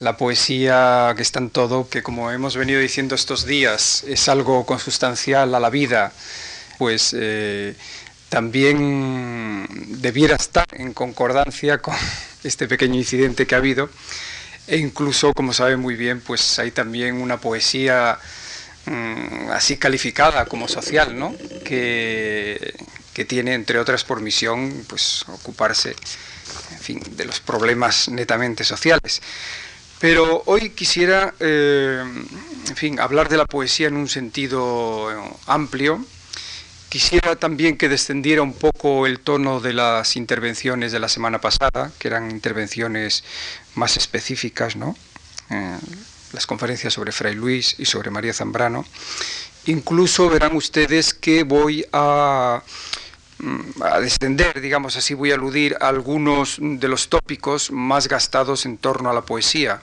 La poesía que está en todo, que como hemos venido diciendo estos días, es algo consustancial a la vida, pues eh, también debiera estar en concordancia con este pequeño incidente que ha habido. E incluso, como sabe muy bien, pues hay también una poesía mm, así calificada como social, ¿no? Que, que tiene, entre otras, por misión, pues ocuparse, en fin, de los problemas netamente sociales. Pero hoy quisiera, eh, en fin, hablar de la poesía en un sentido eh, amplio. Quisiera también que descendiera un poco el tono de las intervenciones de la semana pasada, que eran intervenciones más específicas, ¿no? Eh, las conferencias sobre Fray Luis y sobre María Zambrano. Incluso verán ustedes que voy Mm, a descender, digamos así, voy a aludir a algunos de los tópicos más gastados en torno a la poesía.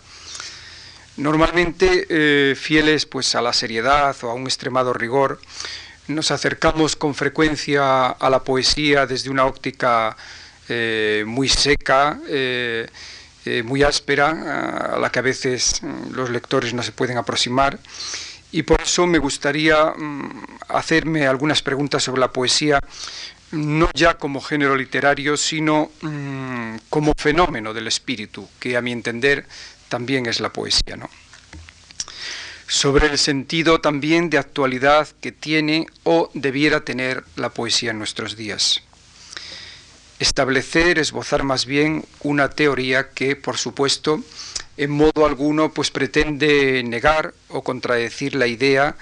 Normalmente, eh, fieles pues, a la seriedad o a un extremado rigor, nos acercamos con frecuencia a la poesía desde una óptica eh, muy seca, eh, muy áspera, a la que a veces mm, los lectores no se pueden aproximar. Y por eso me gustaría mm, hacerme algunas preguntas sobre la poesía no ya como género literario, sino mm, como fenómeno del espíritu, que a mi entender también es la poesía. ¿no? Sobre el sentido también de actualidad que tiene o debiera tener la poesía en nuestros días. Establecer, esbozar más bien una teoría que, por supuesto, en modo alguno pues pretende negar o contradecir la idea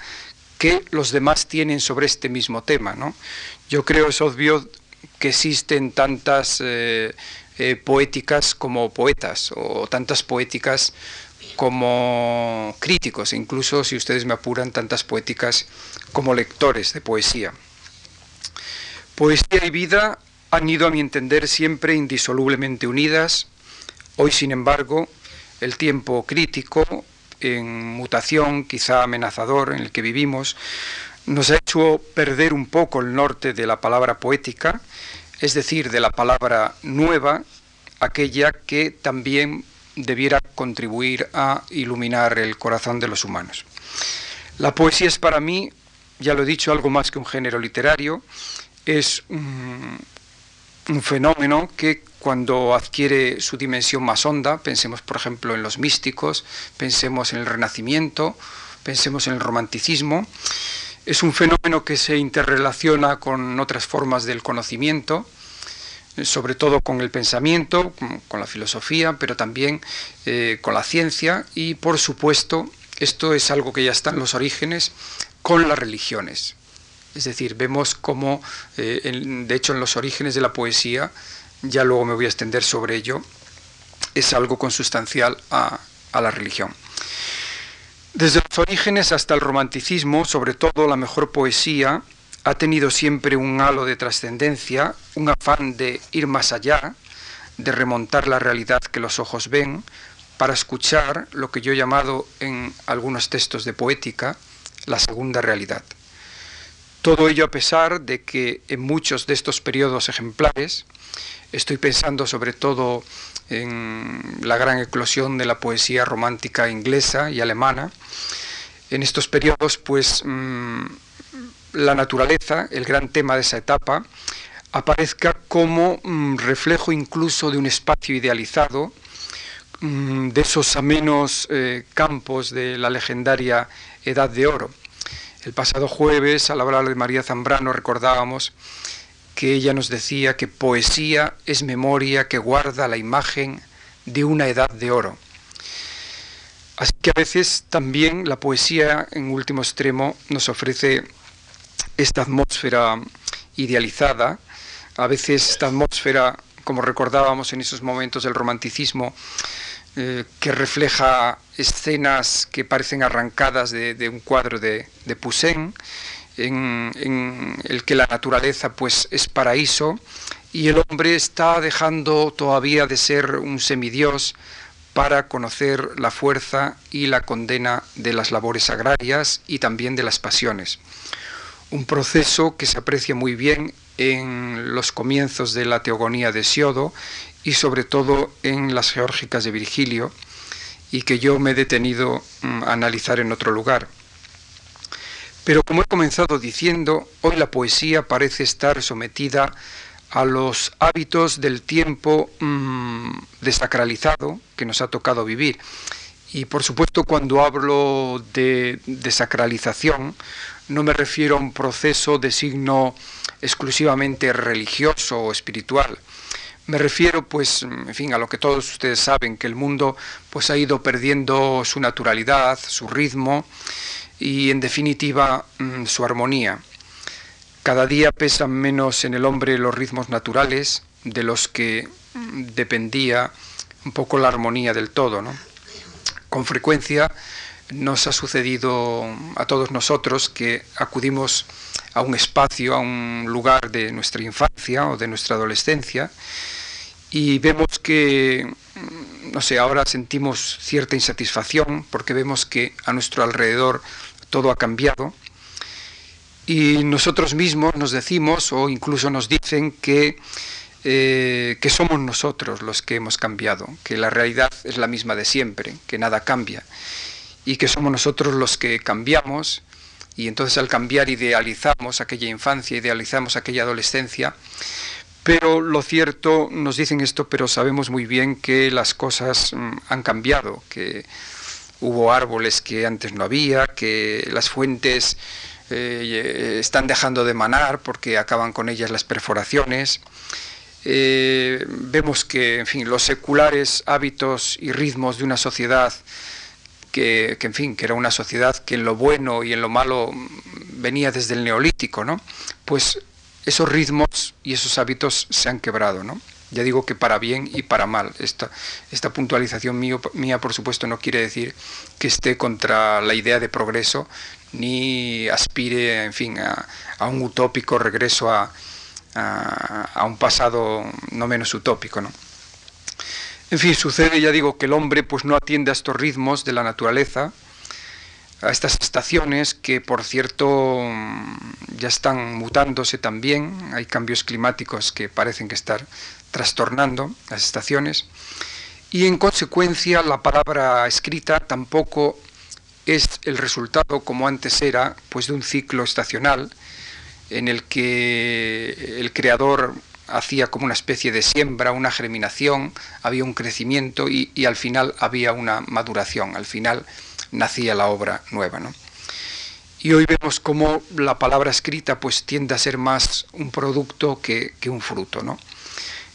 que los demás tienen sobre este mismo tema. ¿no? Yo creo es obvio que existen tantas eh, eh, poéticas como poetas o tantas poéticas como críticos, incluso si ustedes me apuran, tantas poéticas como lectores de poesía. Poesía y vida han ido, a mi entender, siempre indisolublemente unidas. Hoy, sin embargo, el tiempo crítico, en mutación, quizá amenazador, en el que vivimos, nos ha hecho perder un poco el norte de la palabra poética, es decir, de la palabra nueva, aquella que también debiera contribuir a iluminar el corazón de los humanos. La poesía es para mí, ya lo he dicho, algo más que un género literario, es un, fenómeno que cuando adquiere su dimensión más honda, pensemos por ejemplo en los místicos, pensemos en el Renacimiento, pensemos en el romanticismo, es un fenómeno que se interrelaciona con otras formas del conocimiento, sobre todo con el pensamiento, con la filosofía, pero también eh, con la ciencia y, por supuesto, esto es algo que ya está en los orígenes, con las religiones. Es decir, vemos cómo, eh, de hecho, en los orígenes de la poesía, ya luego me voy a extender sobre ello, es algo consustancial a la religión. Desde los orígenes hasta el romanticismo, sobre todo la mejor poesía, ha tenido siempre un halo de trascendencia, un afán de ir más allá, de remontar la realidad que los ojos ven, para escuchar lo que yo he llamado en algunos textos de poética la segunda realidad. Todo ello a pesar de que en muchos de estos periodos ejemplares, estoy pensando sobre todo en la gran eclosión de la poesía romántica inglesa y alemana. En estos periodos, pues mm, la naturaleza, el gran tema de esa etapa, aparezca como mm, reflejo incluso de un espacio idealizado, mm, de esos amenos eh, campos de la legendaria Edad de Oro. El pasado jueves, al hablar de María Zambrano, recordábamos que ella nos decía que poesía es memoria que guarda la imagen de una edad de oro. Así que a veces también la poesía, en último extremo, nos ofrece esta atmósfera idealizada, a veces esta atmósfera, como recordábamos en esos momentos del romanticismo, eh, que refleja escenas que parecen arrancadas de, un cuadro de, de Poussin, en, el que la naturaleza pues es paraíso y el hombre está dejando todavía de ser un semidios para conocer la fuerza y la condena de las labores agrarias y también de las pasiones. Un proceso que se aprecia muy bien en los comienzos de la teogonía de Siodo y sobre todo en las geórgicas de Virgilio, y que yo me he detenido mm, a analizar en otro lugar. Pero como he comenzado diciendo, hoy la poesía parece estar sometida a los hábitos del tiempo mm, desacralizado que nos ha tocado vivir. Y por supuesto cuando hablo de desacralización no me refiero a un proceso de signo exclusivamente religioso o espiritual. Me refiero, pues, en fin, a lo que todos ustedes saben, que el mundo pues ha ido perdiendo su naturalidad, su ritmo y, en definitiva, mm, su armonía. Cada día pesan menos en el hombre los ritmos naturales de los que mm, dependía un poco la armonía del todo, ¿no? Con frecuencia nos ha sucedido a todos nosotros que acudimos a un espacio, a un lugar de nuestra infancia o de nuestra adolescencia y vemos que, no sé, ahora sentimos cierta insatisfacción porque vemos que a nuestro alrededor todo ha cambiado. Y nosotros mismos nos decimos o incluso nos dicen que, eh, que somos nosotros los que hemos cambiado, que la realidad es la misma de siempre, que nada cambia y que somos nosotros los que cambiamos. Y entonces al cambiar idealizamos aquella infancia, idealizamos aquella adolescencia, pero lo cierto, nos dicen esto, pero sabemos muy bien que las cosas mm, han cambiado, que hubo árboles que antes no había, que las fuentes eh, están dejando de manar porque acaban con ellas las perforaciones. Eh, vemos que, en fin, los seculares hábitos y ritmos de una sociedad que, en fin, que era una sociedad que en lo bueno y en lo malo venía desde el neolítico, ¿no? Pues esos ritmos y esos hábitos se han quebrado, ¿no? Ya digo que para bien y para mal. Esta, esta puntualización mía, por supuesto, no quiere decir que esté contra la idea de progreso, ni aspire, en fin, a, un utópico regreso a, a, un pasado no menos utópico, ¿no? En fin, sucede, ya digo, que el hombre pues no atiende a estos ritmos de la naturaleza, a estas estaciones que por cierto ya están mutándose también, hay cambios climáticos que parecen que están trastornando las estaciones y en consecuencia la palabra escrita tampoco es el resultado como antes era pues de un ciclo estacional en el que el creador hacía como una especie de siembra, una germinación, había un crecimiento y, al final había una maduración, al final nacía la obra nueva. ¿no? Y hoy vemos cómo la palabra escrita pues tiende a ser más un producto que, un fruto. ¿no?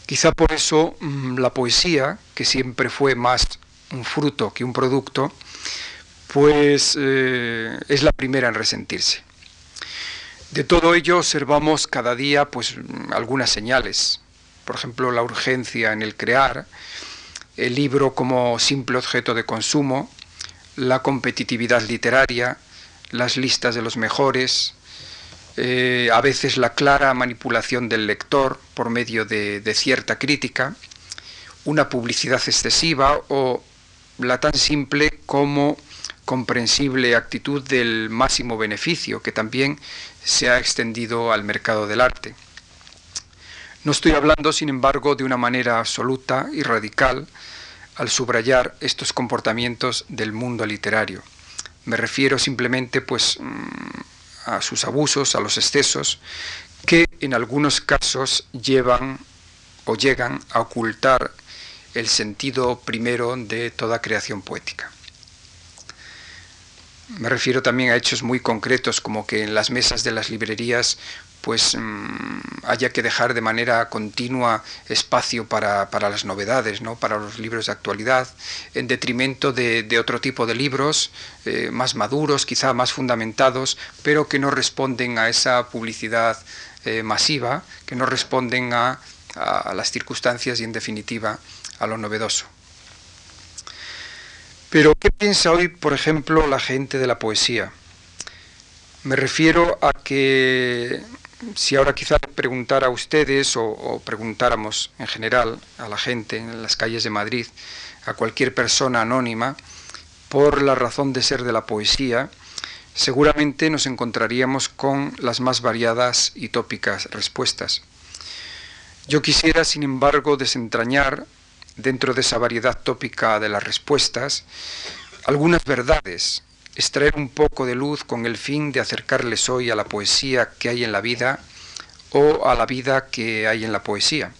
Quizá por eso mm, la poesía, que siempre fue más un fruto que un producto, pues eh, es la primera en resentirse. De todo ello observamos cada día pues, algunas señales, por ejemplo la urgencia en el crear, el libro como simple objeto de consumo, la competitividad literaria, las listas de los mejores, eh, a veces la clara manipulación del lector por medio de, cierta crítica, una publicidad excesiva o la tan simple como comprensible actitud del máximo beneficio, que también se ha extendido al mercado del arte. No estoy hablando, sin embargo, de una manera absoluta y radical al subrayar estos comportamientos del mundo literario. Me refiero simplemente pues mm, a sus abusos, a los excesos, que en algunos casos llevan o llegan a ocultar el sentido primero de toda creación poética. Me refiero también a hechos muy concretos, como que en las mesas de las librerías pues mm, haya que dejar de manera continua espacio para, las novedades, ¿no? para los libros de actualidad, en detrimento de, otro tipo de libros eh, más maduros, quizá más fundamentados, pero que no responden a esa publicidad eh, masiva, que no responden a las circunstancias y en definitiva a lo novedoso. Pero, ¿qué piensa hoy, por ejemplo, la gente de la poesía? Me refiero a que si ahora quizá preguntara a ustedes o, preguntáramos en general a la gente en las calles de Madrid, a cualquier persona anónima, por la razón de ser de la poesía, seguramente nos encontraríamos con las más variadas y tópicas respuestas. Yo quisiera, sin embargo, desentrañar dentro de esa variedad tópica de las respuestas, algunas verdades, extraer un poco de luz con el fin de acercarles hoy a la poesía que hay en la vida o a la vida que hay en la poesía.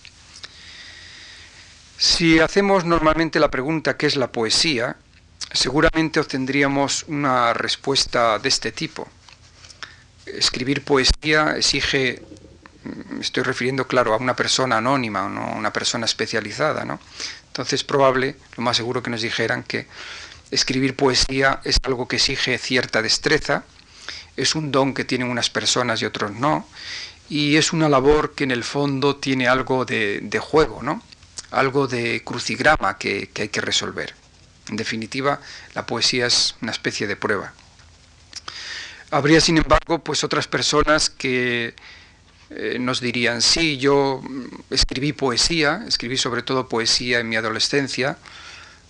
Si hacemos normalmente la pregunta ¿qué es la poesía?, seguramente obtendríamos una respuesta de este tipo. Escribir poesía exige, me estoy refiriendo claro a una persona anónima, no una persona especializada, ¿no? Entonces probable, lo más seguro que nos dijeran que escribir poesía es algo que exige cierta destreza, es un don que tienen unas personas y otros no, y es una labor que en el fondo tiene algo de, juego, ¿no? algo de crucigrama que, hay que resolver. En definitiva, la poesía es una especie de prueba. Habría, sin embargo, pues otras personas que eh, nos dirían, sí, yo escribí poesía, escribí sobre todo poesía en mi adolescencia,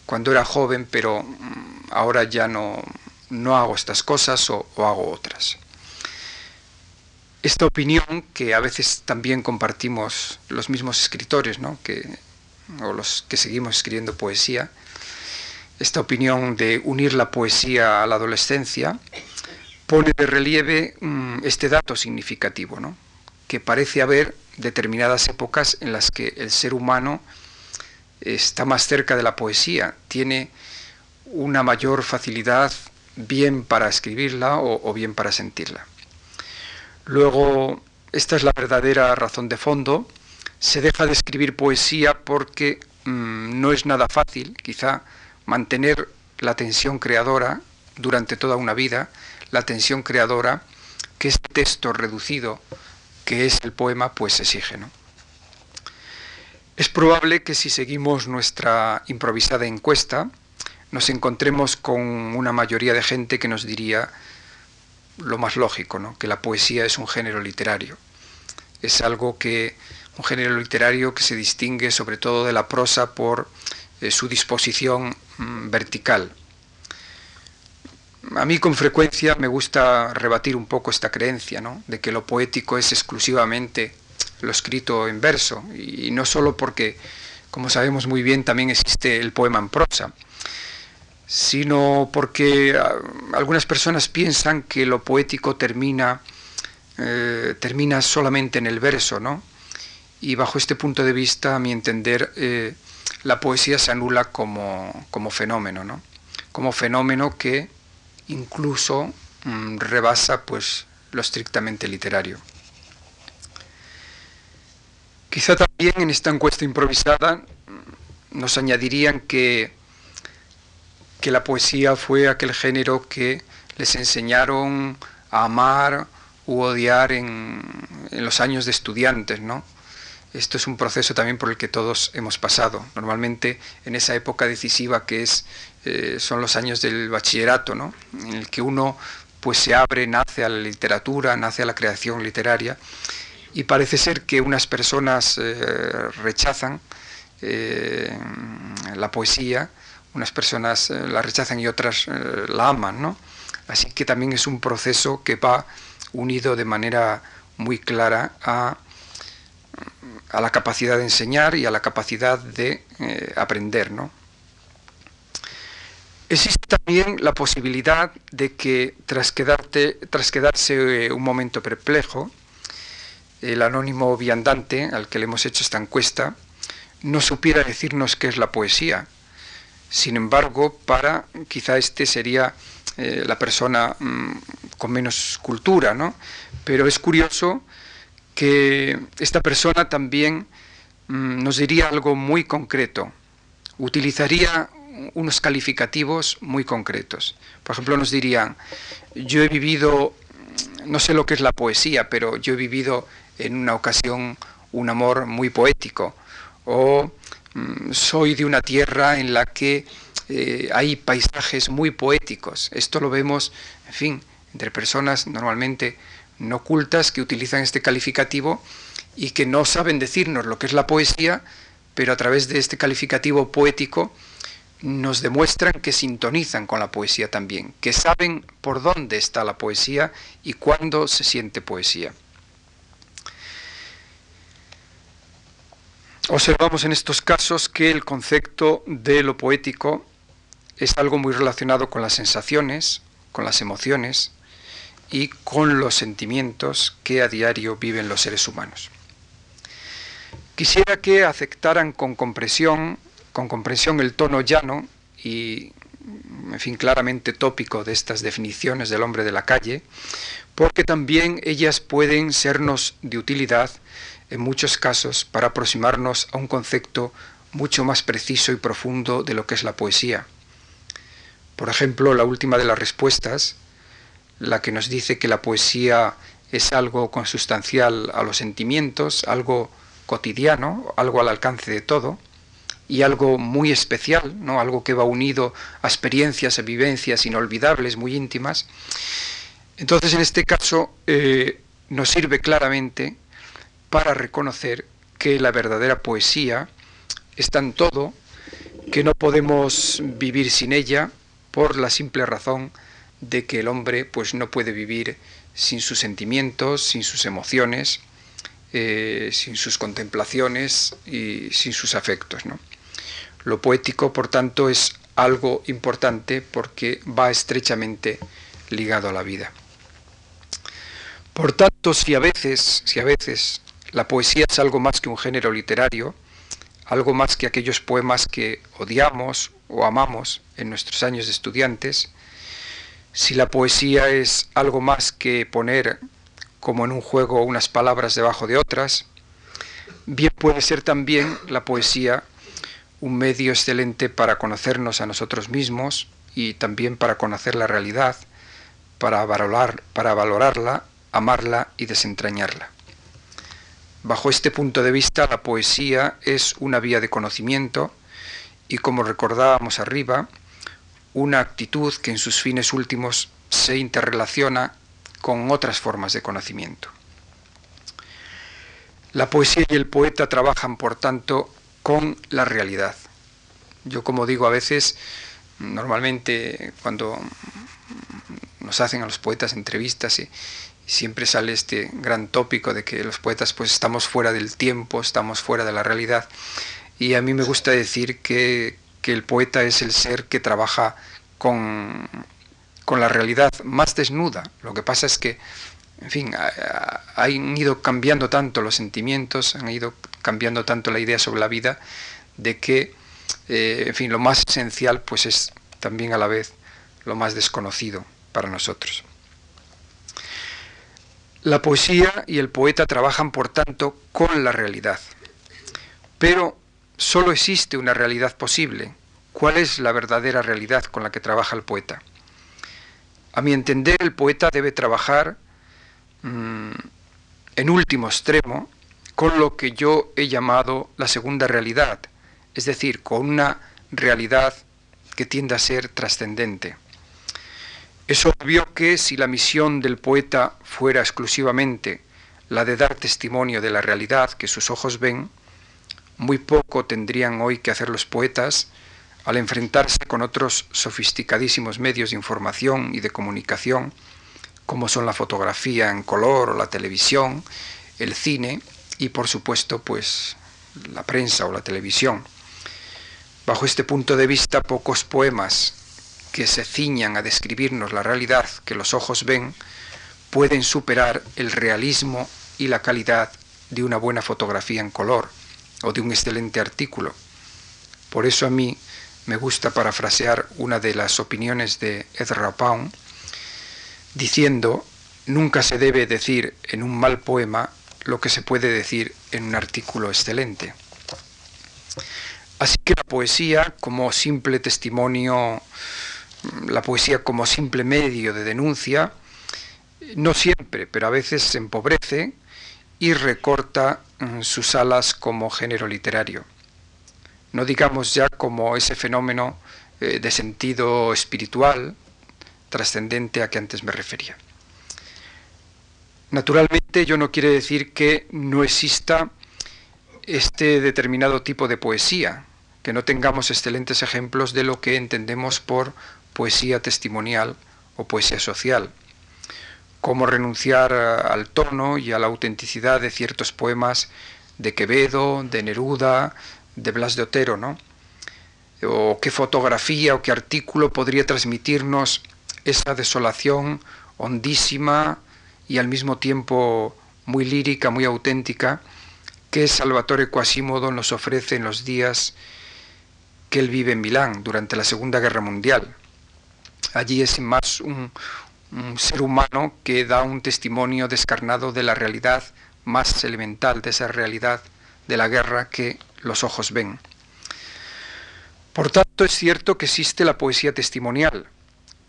cuando era joven, pero mm, ahora ya no, no hago estas cosas o, hago otras. Esta opinión, que a veces también compartimos los mismos escritores, ¿no? que o los que seguimos escribiendo poesía, esta opinión de unir la poesía a la adolescencia pone de relieve mm, este dato significativo, ¿no? que parece haber determinadas épocas en las que el ser humano está más cerca de la poesía, tiene una mayor facilidad bien para escribirla o bien para sentirla. Luego, esta es la verdadera razón de fondo se deja de escribir poesía porque mm, no es nada fácil, quizá, mantener la tensión creadora durante toda una vida, la tensión creadora que este texto reducido que es el poema pues exige. ¿no? Es probable que si seguimos nuestra improvisada encuesta, nos encontremos con una mayoría de gente que nos diría lo más lógico, ¿no? que la poesía es un género literario. Es algo que un género literario que se distingue sobre todo de la prosa por eh, su disposición mm, vertical. A mí con frecuencia me gusta rebatir un poco esta creencia, ¿no? de que lo poético es exclusivamente lo escrito en verso, y no solo porque, como sabemos muy bien, también existe el poema en prosa, sino porque ah, algunas personas piensan que lo poético termina, eh, termina solamente en el verso, ¿no? y bajo este punto de vista, a mi entender, eh, la poesía se anula como, como fenómeno, ¿no? como fenómeno que incluso mm, rebasa pues, lo estrictamente literario. Quizá también en esta encuesta improvisada mm, nos añadirían que, que la poesía fue aquel género que les enseñaron a amar u odiar en, en los años de estudiantes, ¿no? Esto es un proceso también por el que todos hemos pasado. Normalmente en esa época decisiva que es, eh, son los años del bachillerato, ¿no? en el que uno pues se abre, nace a la literatura, nace a la creación literaria y parece ser que unas personas eh, rechazan eh, la poesía, unas personas la rechazan y otras la aman, ¿no? Así que también es un proceso que va unido de manera muy clara a a la capacidad de enseñar y a la capacidad de eh, aprender. ¿no? Existe también la posibilidad de que tras, quedarte, tras quedarse eh, un momento perplejo, el anónimo viandante al que le hemos hecho esta encuesta no supiera decirnos qué es la poesía. Sin embargo, para quizá este sería eh, la persona mm, con menos cultura, ¿no? Pero es curioso que esta persona también mm, nos diría algo muy concreto, utilizaría unos calificativos muy concretos. Por ejemplo, nos dirían, yo he vivido, no sé lo que es la poesía, pero yo he vivido en una ocasión un amor muy poético, o mm, soy de una tierra en la que eh, hay paisajes muy poéticos. Esto lo vemos, en fin, entre personas normalmente no cultas que utilizan este calificativo y que no saben decirnos lo que es la poesía, pero a través de este calificativo poético nos demuestran que sintonizan con la poesía también, que saben por dónde está la poesía y cuándo se siente poesía. Observamos en estos casos que el concepto de lo poético es algo muy relacionado con las sensaciones, con las emociones y con los sentimientos que a diario viven los seres humanos. Quisiera que aceptaran con comprensión, con comprensión el tono llano y en fin, claramente tópico de estas definiciones del hombre de la calle, porque también ellas pueden sernos de utilidad en muchos casos para aproximarnos a un concepto mucho más preciso y profundo de lo que es la poesía. Por ejemplo, la última de las respuestas, la que nos dice que la poesía es algo consustancial a los sentimientos, algo cotidiano, algo al alcance de todo, y algo muy especial, ¿no? algo que va unido a experiencias, a vivencias inolvidables, muy íntimas. Entonces, en este caso, eh, nos sirve claramente para reconocer que la verdadera poesía está en todo, que no podemos vivir sin ella por la simple razón de que el hombre pues no puede vivir sin sus sentimientos, sin sus emociones, eh, sin sus contemplaciones y sin sus afectos. ¿no? Lo poético, por tanto, es algo importante porque va estrechamente ligado a la vida. Por tanto, si a veces, si a veces la poesía es algo más que un género literario, algo más que aquellos poemas que odiamos o amamos en nuestros años de estudiantes, si la poesía es algo más que poner como en un juego unas palabras debajo de otras, bien puede ser también la poesía un medio excelente para conocernos a nosotros mismos y también para conocer la realidad, para, valorar, para valorarla, amarla y desentrañarla. Bajo este punto de vista, la poesía es una vía de conocimiento y, como recordábamos arriba, una actitud que en sus fines últimos se interrelaciona con otras formas de conocimiento. La poesía y el poeta trabajan, por tanto, con la realidad. Yo como digo a veces, normalmente cuando nos hacen a los poetas entrevistas y, siempre sale este gran tópico de que los poetas pues estamos fuera del tiempo, estamos fuera de la realidad. Y a mí me gusta decir que, que el poeta es el ser que trabaja con, con, la realidad más desnuda. Lo que pasa es que, en fin, han ido cambiando tanto los sentimientos, han ido cambiando tanto la idea sobre la vida, de que, eh, en fin, lo más esencial pues es también a la vez lo más desconocido para nosotros. La poesía y el poeta trabajan, por tanto, con la realidad. Pero solo existe una realidad posible. ¿Cuál es la verdadera realidad con la que trabaja el poeta? A mi entender, el poeta debe trabajar mm, en último extremo con lo que yo he llamado la segunda realidad, es decir, con una realidad que tiende a ser trascendente. Es obvio que si la misión del poeta fuera exclusivamente la de dar testimonio de la realidad que sus ojos ven, muy poco tendrían hoy que hacer los poetas al enfrentarse con otros sofisticadísimos medios de información y de comunicación, como son la fotografía en color o la televisión, el cine y por supuesto pues la prensa o la televisión. Bajo este punto de vista, pocos poemas que se ciñan a describirnos la realidad que los ojos ven pueden superar el realismo y la calidad de una buena fotografía en color o de un excelente artículo. Por eso a mí me gusta parafrasear una de las opiniones de Ezra Pound diciendo, nunca se debe decir en un mal poema lo que se puede decir en un artículo excelente. Así que la poesía como simple testimonio, la poesía como simple medio de denuncia, no siempre, pero a veces se empobrece y recorta mm, sus alas como género literario. No digamos ya como ese fenómeno eh, de sentido espiritual, trascendente a que antes me refería. Naturalmente, yo no quiere decir que no exista este determinado tipo de poesía, que no tengamos excelentes ejemplos de lo que entendemos por poesía testimonial o poesía social, como renunciar al tono y a la autenticidad de ciertos poemas de Quevedo, de Neruda, de Blas de Otero, ¿no? O qué fotografía o qué artículo podría transmitirnos esa desolación hondísima y al mismo tiempo muy lírica, muy auténtica, que Salvatore Quasimodo nos ofrece en los días que él vive en Milán durante la Segunda Guerra Mundial. Allí es más un, un ser humano que da un testimonio descarnado de la realidad más elemental, de esa realidad de la guerra que los ojos ven. Por tanto, es cierto que existe la poesía testimonial,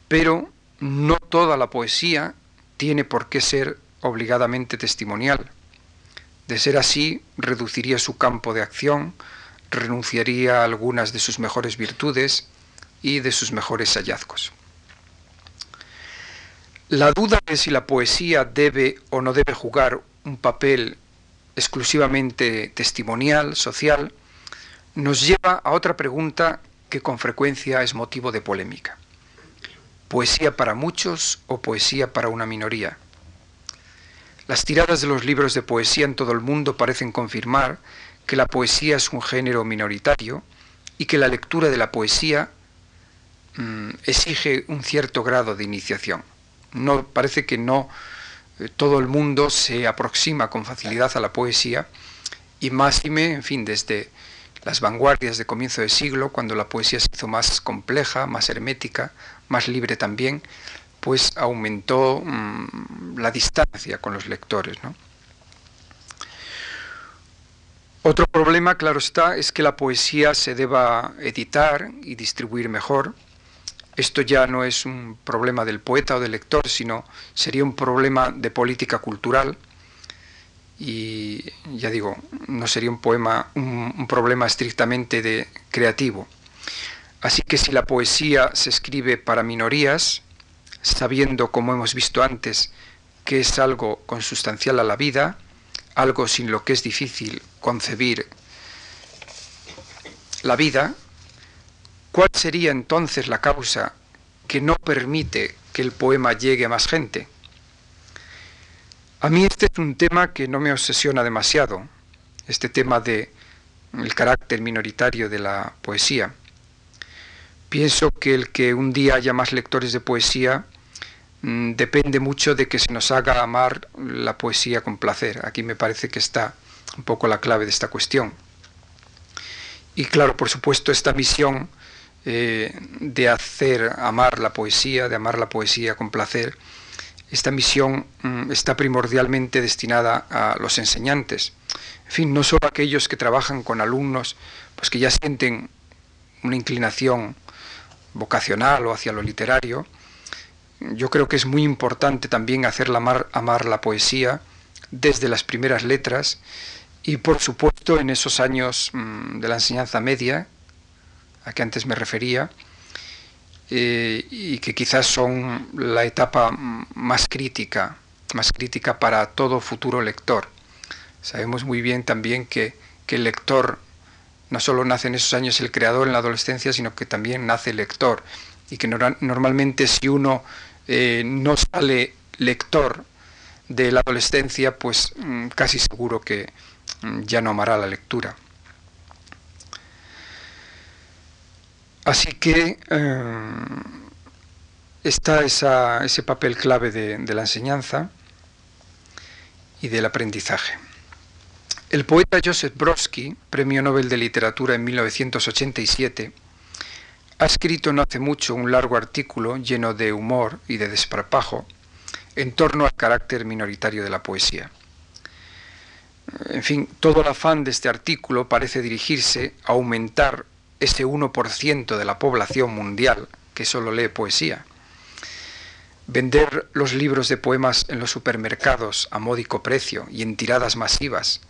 pero no toda la poesía tiene por qué ser obligadamente testimonial. De ser así, reduciría su campo de acción, renunciaría a algunas de sus mejores virtudes y de sus mejores hallazgos. La duda de si la poesía debe o no debe jugar un papel exclusivamente testimonial, social, nos lleva a otra pregunta que con frecuencia es motivo de polémica. ¿Poesía para muchos o poesía para una minoría? Las tiradas de los libros de poesía en todo el mundo parecen confirmar que la poesía es un género minoritario y que la lectura de la poesía mm, exige un cierto grado de iniciación. No parece que no eh, todo el mundo se aproxima con facilidad a la poesía y máxime, en fin, desde las vanguardias de comienzo de siglo, cuando la poesía se hizo más compleja, más hermética, más libre también, pues aumentó mm, la distancia con los lectores. Otro problema, claro está, es que la poesía se deba editar y distribuir mejor. Esto ya no es un problema del poeta o del lector, sino sería un problema de política cultural y ya digo, no sería un poema, un, problema estrictamente de creativo. Así que si la poesía se escribe para minorías, sabiendo, como hemos visto antes, que es algo consustancial a la vida, algo sin lo que es difícil concebir la vida, ¿cuál sería entonces la causa que no permite que el poema llegue a más gente? A mí este es un tema que no me obsesiona demasiado, este tema de el carácter minoritario de la poesía. Pienso que el que un día haya más lectores de poesía mm, depende mucho de que se nos haga amar la poesía con placer. Aquí me parece que está un poco la clave de esta cuestión. Y claro, por supuesto, esta misión eh, de hacer amar la poesía, de amar la poesía con placer, esta misión mm, está primordialmente destinada a los enseñantes. En fin, no solo aquellos que trabajan con alumnos, pues que ya sienten una inclinación vocacional o hacia lo literario. Yo creo que es muy importante también hacer amar, amar la poesía desde las primeras letras y por supuesto en esos años mm, de la enseñanza media, a que antes me refería, eh, y que quizás son la etapa más crítica, más crítica para todo futuro lector. Sabemos muy bien también que, el lector no solo nace en esos años el creador en la adolescencia, sino que también nace el lector. Y que normalmente si uno eh, no sale lector de la adolescencia, pues mm, casi seguro que mm, ya no amará la lectura. Así que eh, está ese papel clave de, de la enseñanza y del aprendizaje. El poeta Joseph Brodsky, Premio Nobel de Literatura en 1987, ha escrito no hace mucho un largo artículo lleno de humor y de desparpajo en torno al carácter minoritario de la poesía. En fin, todo el afán de este artículo parece dirigirse a aumentar ese 1% de la población mundial que solo lee poesía. Vender los libros de poemas en los supermercados a módico precio y en tiradas masivas,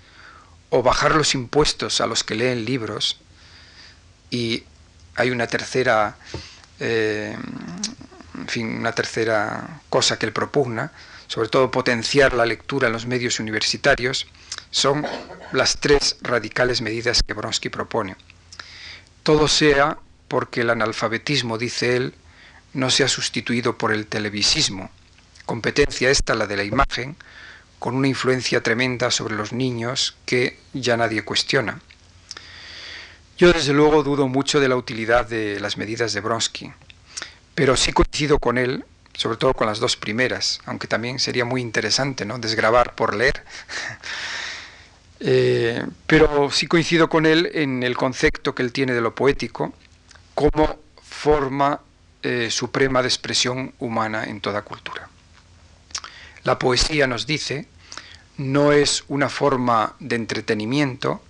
o bajar los impuestos a los que leen libros, y hay una tercera, eh, en fin, una tercera cosa que él propugna, sobre todo potenciar la lectura en los medios universitarios, son las tres radicales medidas que Bronsky propone. Todo sea porque el analfabetismo, dice él, no se ha sustituido por el televisismo, competencia esta, la de la imagen, con una influencia tremenda sobre los niños que ya nadie cuestiona. Yo desde luego dudo mucho de la utilidad de las medidas de Bronsky, pero sí coincido con él, sobre todo con las dos primeras, aunque también sería muy interesante ¿no? desgrabar por leer. Eh, pero sí coincido con él en el concepto que él tiene de lo poético como forma eh, suprema de expresión humana en toda cultura. La poesía, nos dice, no es una forma de entretenimiento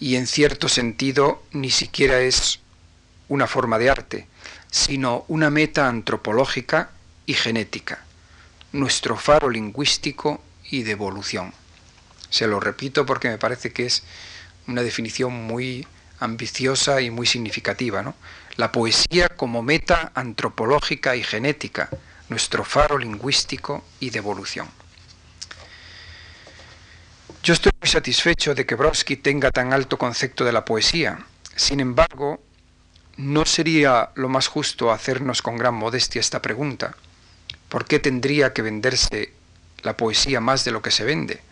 y en cierto sentido ni siquiera es una forma de arte, sino una meta antropológica y genética, nuestro faro lingüístico y de evolución. Se lo repito porque me parece que es una definición muy ambiciosa y muy significativa. ¿no? La poesía como meta antropológica y genética, nuestro faro lingüístico y de evolución. Yo estoy muy satisfecho de que Brodsky tenga tan alto concepto de la poesía. Sin embargo, no sería lo más justo hacernos con gran modestia esta pregunta. ¿Por qué tendría que venderse la poesía más de lo que se vende?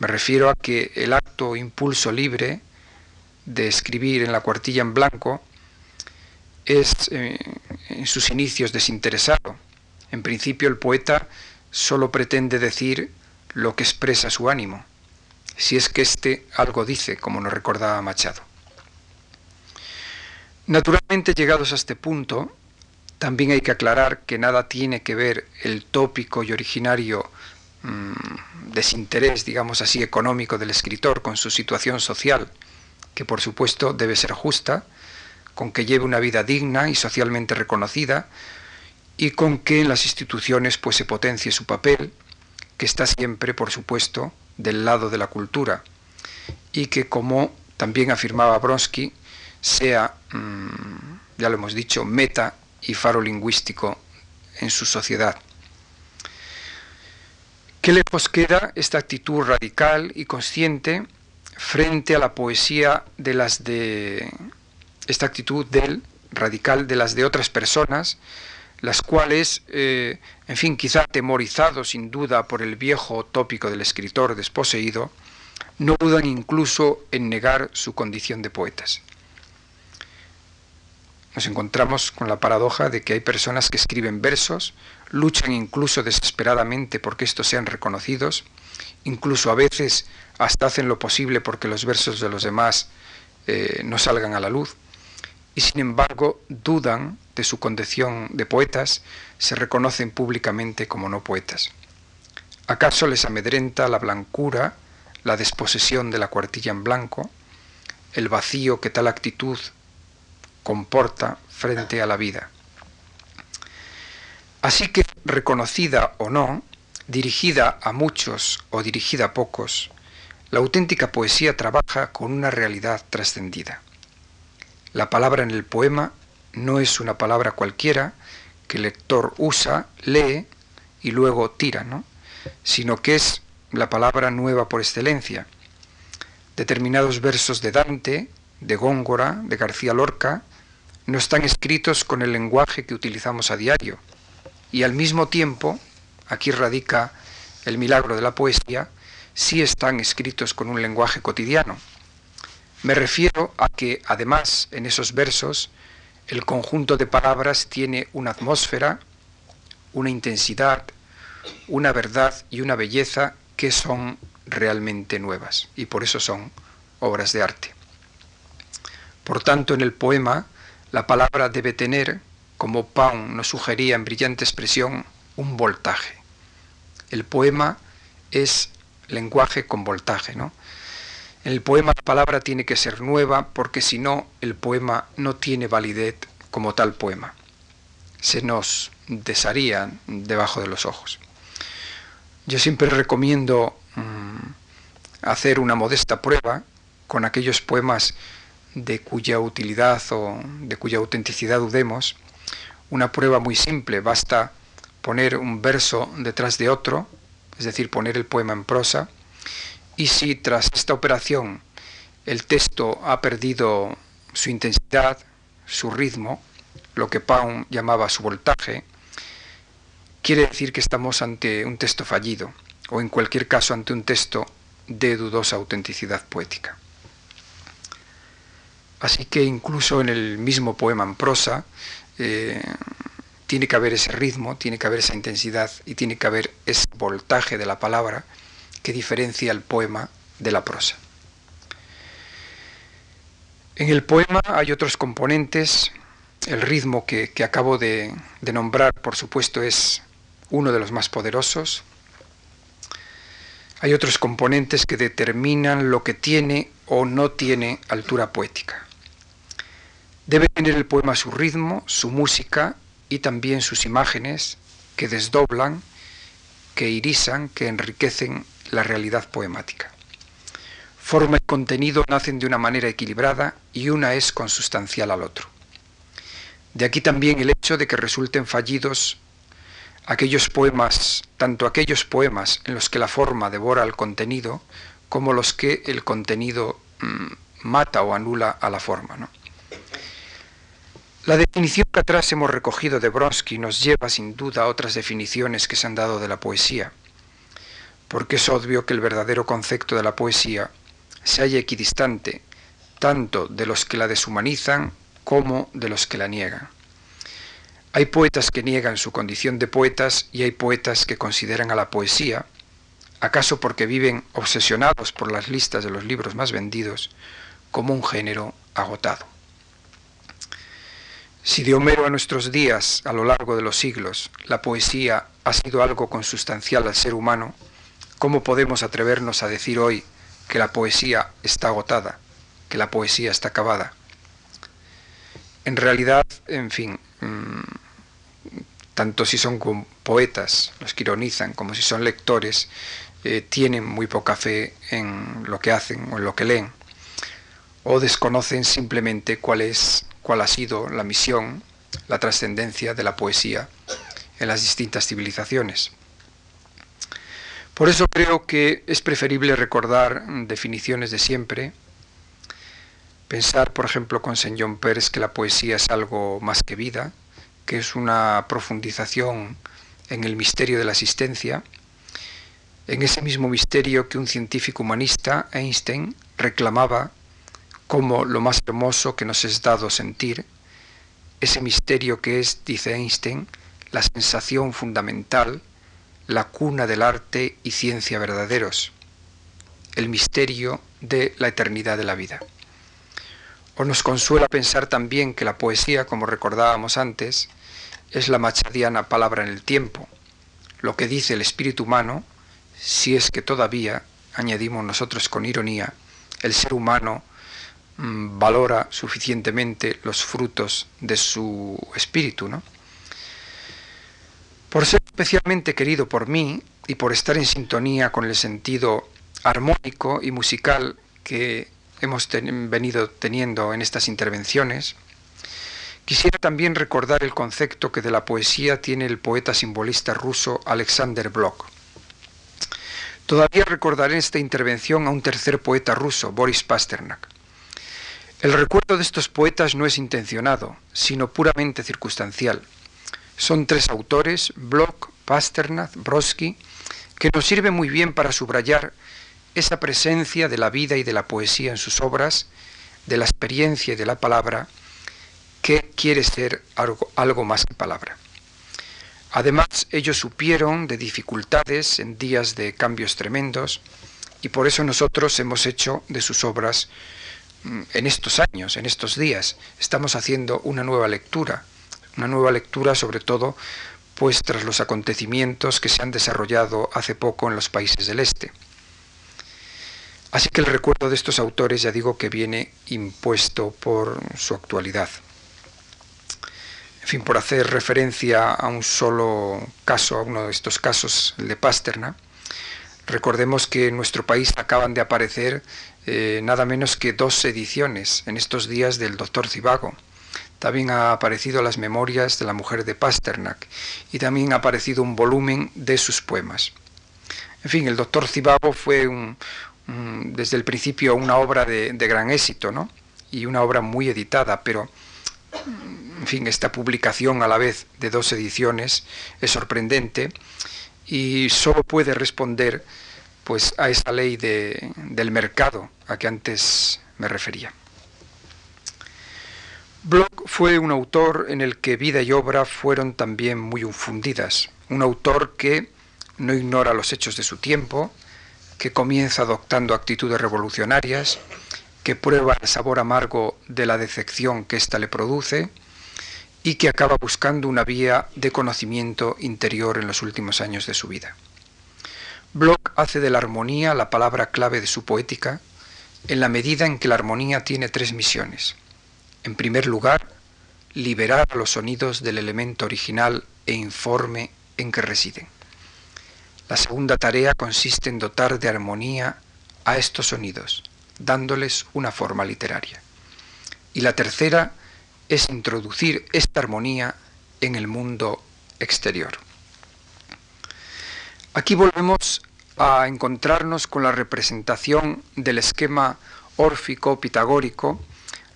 Me refiero a que el acto impulso libre de escribir en la cuartilla en blanco es eh, en sus inicios desinteresado. En principio el poeta solo pretende decir lo que expresa su ánimo, si es que éste algo dice, como nos recordaba Machado. Naturalmente, llegados a este punto, también hay que aclarar que nada tiene que ver el tópico y originario mm, desinterés, digamos así, económico del escritor con su situación social, que por supuesto debe ser justa, con que lleve una vida digna y socialmente reconocida, y con que en las instituciones pues se potencie su papel, que está siempre, por supuesto, del lado de la cultura, y que como también afirmaba Bronsky, sea, mm, ya lo hemos dicho, meta y faro lingüístico en su sociedad. ¿Qué lejos queda esta actitud radical y consciente frente a la poesía de las de esta actitud del radical de las de otras personas, las cuales, eh, en fin, quizá atemorizados sin duda por el viejo tópico del escritor desposeído, no dudan incluso en negar su condición de poetas. Nos encontramos con la paradoja de que hay personas que escriben versos, luchan incluso desesperadamente porque estos sean reconocidos, incluso a veces hasta hacen lo posible porque los versos de los demás eh, no salgan a la luz, y sin embargo dudan de su condición de poetas, se reconocen públicamente como no poetas. ¿Acaso les amedrenta la blancura, la desposesión de la cuartilla en blanco, el vacío que tal actitud comporta frente a la vida? Así que, reconocida o no, dirigida a muchos o dirigida a pocos, la auténtica poesía trabaja con una realidad trascendida. La palabra en el poema no es una palabra cualquiera que el lector usa, lee y luego tira, ¿no? sino que es la palabra nueva por excelencia. Determinados versos de Dante, de Góngora, de García Lorca, no están escritos con el lenguaje que utilizamos a diario. Y al mismo tiempo, aquí radica el milagro de la poesía, sí están escritos con un lenguaje cotidiano. Me refiero a que además en esos versos el conjunto de palabras tiene una atmósfera, una intensidad, una verdad y una belleza que son realmente nuevas y por eso son obras de arte. Por tanto, en el poema la palabra debe tener, como Pound nos sugería en brillante expresión, un voltaje. El poema es lenguaje con voltaje, ¿no? En el poema la palabra tiene que ser nueva porque si no, el poema no tiene validez como tal poema. Se nos desharía debajo de los ojos. Yo siempre recomiendo mm, hacer una modesta prueba con aquellos poemas de cuya utilidad o de cuya autenticidad dudemos. Una prueba muy simple, basta poner un verso detrás de otro, es decir, poner el poema en prosa, y si tras esta operación el texto ha perdido su intensidad, su ritmo, lo que Pound llamaba su voltaje, quiere decir que estamos ante un texto fallido, o en cualquier caso ante un texto de dudosa autenticidad poética. Así que incluso en el mismo poema en prosa eh, tiene que haber ese ritmo, tiene que haber esa intensidad y tiene que haber ese voltaje de la palabra que diferencia el poema de la prosa. En el poema hay otros componentes, el ritmo que, acabo de, de nombrar, por supuesto, es uno de los más poderosos. Hay otros componentes que determinan lo que tiene o no tiene altura poética. Debe tener el poema su ritmo, su música y también sus imágenes que desdoblan, que irisan, que enriquecen la realidad poemática. Forma y contenido nacen de una manera equilibrada y una es consustancial al otro. De aquí también el hecho de que resulten fallidos aquellos poemas, tanto aquellos poemas en los que la forma devora al contenido, como los que el contenido mm, mata o anula a la forma. La definición que atrás hemos recogido de Bronsky nos lleva sin duda a otras definiciones que se han dado de la poesía, porque es obvio que el verdadero concepto de la poesía se halla equidistante tanto de los que la deshumanizan como de los que la niegan. Hay poetas que niegan su condición de poetas y hay poetas que consideran a la poesía, acaso porque viven obsesionados por las listas de los libros más vendidos, como un género agotado. Si de Homero a nuestros días, a lo largo de los siglos, la poesía ha sido algo consustancial al ser humano, ¿cómo podemos atrevernos a decir hoy que la poesía está agotada, que la poesía está acabada. En realidad, en fin, mm, tanto si son poetas, los que ironizan, como si son lectores, eh, tienen muy poca fe en lo que hacen o en lo que leen, o desconocen simplemente cuál es, cuál ha sido la misión, la trascendencia de la poesía en las distintas civilizaciones. Por eso creo que es preferible recordar definiciones de siempre, pensar, por ejemplo, con Saint John Pérez que la poesía es algo más que vida, que es una profundización en el misterio de la existencia, en ese mismo misterio que un científico humanista, Einstein, reclamaba como lo más hermoso que nos es dado sentir, ese misterio que es, dice Einstein, la sensación fundamental la cuna del arte y ciencia verdaderos, el misterio de la eternidad de la vida. O nos consuela pensar también que la poesía, como recordábamos antes, es la machadiana palabra en el tiempo, lo que dice el espíritu humano, si es que todavía, añadimos nosotros con ironía, el ser humano valora suficientemente los frutos de su espíritu, ¿no? Por ser especialmente querido por mí y por estar en sintonía con el sentido armónico y musical que hemos venido teniendo en estas intervenciones, quisiera también recordar el concepto que de la poesía tiene el poeta simbolista ruso Alexander Blok. Todavía recordaré esta intervención a un tercer poeta ruso, Boris Pasternak. El recuerdo de estos poetas no es intencionado, sino puramente circunstancial son tres autores, Bloch, Pasternak, Brodsky, que nos sirven muy bien para subrayar esa presencia de la vida y de la poesía en sus obras, de la experiencia y de la palabra, que quiere ser algo, algo más que palabra. Además, ellos supieron de dificultades en días de cambios tremendos y por eso nosotros hemos hecho de sus obras en estos años, en estos días, estamos haciendo una nueva lectura una nueva lectura sobre todo pues tras los acontecimientos que se han desarrollado hace poco en los países del este. Así que el recuerdo de estos autores ya digo que viene impuesto por su actualidad. En fin, por hacer referencia a un solo caso, a uno de estos casos, el de Pasterna, recordemos que en nuestro país acaban de aparecer eh, nada menos que dos ediciones en estos días del doctor Zivago, también ha aparecido las memorias de la mujer de Pasternak y también ha aparecido un volumen de sus poemas. En fin, el doctor Cibago fue desde el principio una obra de, gran éxito, ¿no? Y una obra muy editada, pero, en fin, esta publicación a la vez de dos ediciones es sorprendente y solo puede responder pues a esa ley del mercado a que antes me refería. Bloch fue un autor en el que vida y obra fueron también muy infundidas, un autor que no ignora los hechos de su tiempo, que comienza adoptando actitudes revolucionarias, que prueba el sabor amargo de la decepción que ésta le produce y que acaba buscando una vía de conocimiento interior en los últimos años de su vida. Bloch hace de la armonía la palabra clave de su poética en la medida en que la armonía tiene tres misiones. En primer lugar, liberar a los sonidos del elemento original e informe en que residen. La segunda tarea consiste en dotar de armonía a estos sonidos, dándoles una forma literaria. Y la tercera es introducir esta armonía en el mundo exterior. Aquí volvemos a encontrarnos con la representación del esquema órfico pitagórico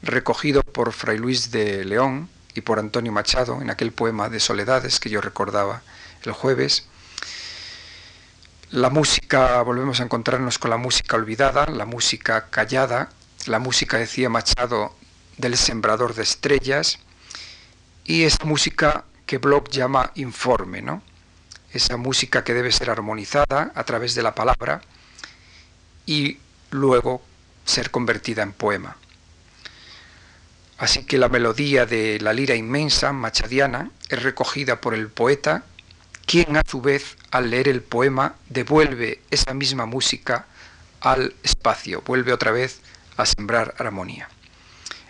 recogido por Fray Luis de León y por Antonio Machado en aquel poema de Soledades que yo recordaba el jueves. La música, volvemos a encontrarnos con la música olvidada, la música callada, la música, decía Machado, del sembrador de estrellas, y esa música que Bloch llama informe, ¿no? Esa música que debe ser armonizada a través de la palabra y luego ser convertida en poema. Así que la melodía de la lira inmensa machadiana es recogida por el poeta, quien a su vez, al leer el poema, devuelve esa misma música al espacio, vuelve otra vez a sembrar armonía.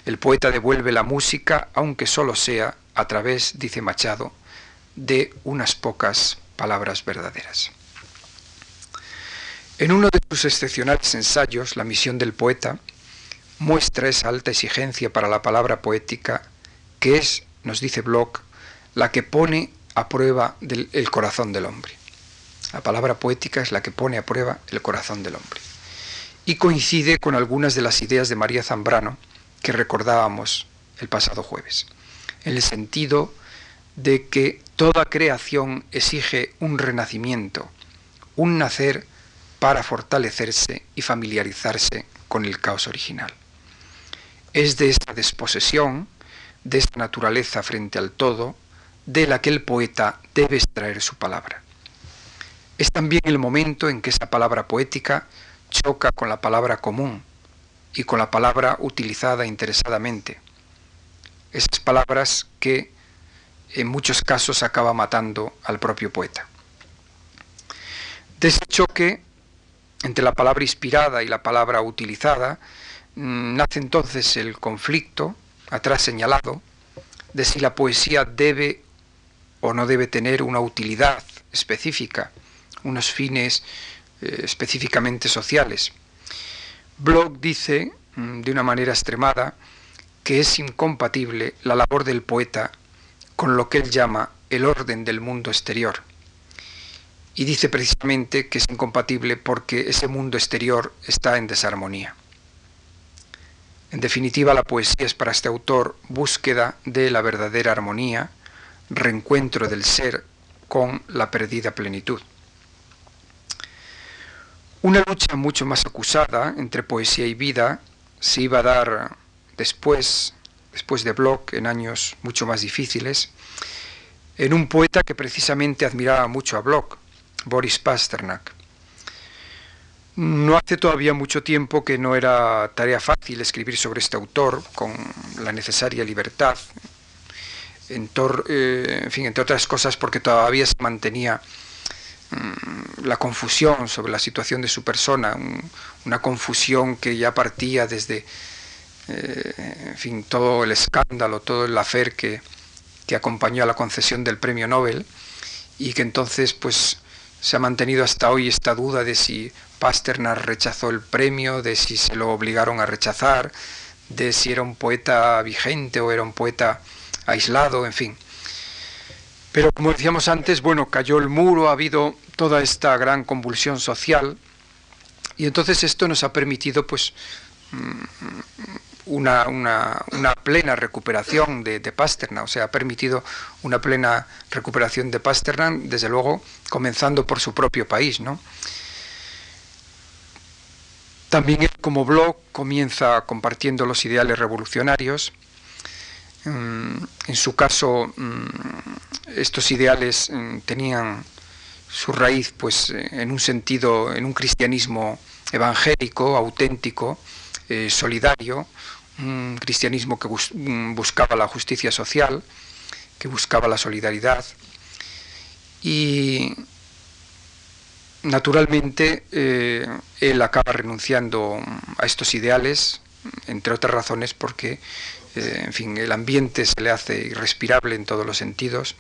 El poeta devuelve la música, aunque solo sea a través, dice Machado, de unas pocas palabras verdaderas. En uno de sus excepcionales ensayos, La misión del poeta, muestra esa alta exigencia para la palabra poética que es, nos dice Bloch, la que pone a prueba el corazón del hombre. La palabra poética es la que pone a prueba el corazón del hombre. Y coincide con algunas de las ideas de María Zambrano que recordábamos el pasado jueves, en el sentido de que toda creación exige un renacimiento, un nacer para fortalecerse y familiarizarse con el caos original. Es de esta desposesión, de esta naturaleza frente al todo, de la que el poeta debe extraer su palabra. Es también el momento en que esa palabra poética choca con la palabra común y con la palabra utilizada interesadamente. Esas palabras que en muchos casos acaba matando al propio poeta. De ese choque entre la palabra inspirada y la palabra utilizada, Mm, nace entonces el conflicto, atrás señalado, de si la poesía debe o no debe tener una utilidad específica, unos fines eh, específicamente sociales. Bloch dice, mm, de una manera extremada, que es incompatible la labor del poeta con lo que él llama el orden del mundo exterior. Y dice precisamente que es incompatible porque ese mundo exterior está en desarmonía. En definitiva, la poesía es para este autor búsqueda de la verdadera armonía, reencuentro del ser con la perdida plenitud. Una lucha mucho más acusada entre poesía y vida se iba a dar después, después de Bloch, en años mucho más difíciles, en un poeta que precisamente admiraba mucho a Bloch, Boris Pasternak. No hace todavía mucho tiempo que no era tarea fácil escribir sobre este autor con la necesaria libertad, en, eh, entre otras cosas porque todavía se mantenía mm, la confusión sobre la situación de su persona, una confusión que ya partía desde eh, fin, todo el escándalo, todo el afer que, que acompañó a la concesión del premio Nobel y que entonces pues se ha mantenido hasta hoy esta duda de si Pasternak rechazó el premio, de si se lo obligaron a rechazar, de si era un poeta vigente o era un poeta aislado, en fin. Pero como decíamos antes, bueno, cayó el muro, ha habido toda esta gran convulsión social y entonces esto nos ha permitido pues mm, una, plena recuperación de, de, Pasternak, o sea, ha permitido una plena recuperación de Pasternak, desde luego, comenzando por su propio país, ¿no? También él como blog comienza compartiendo los ideales revolucionarios. Mm, en su caso, mm, estos ideales mm, tenían su raíz pues en un sentido, en un cristianismo evangélico, auténtico, eh, solidario, un cristianismo que buscaba la justicia social, que buscaba la solidaridad. Y naturalmente eh, él acaba renunciando a estos ideales, entre otras razones porque eh, en fin, el ambiente se le hace irrespirable en todos los sentidos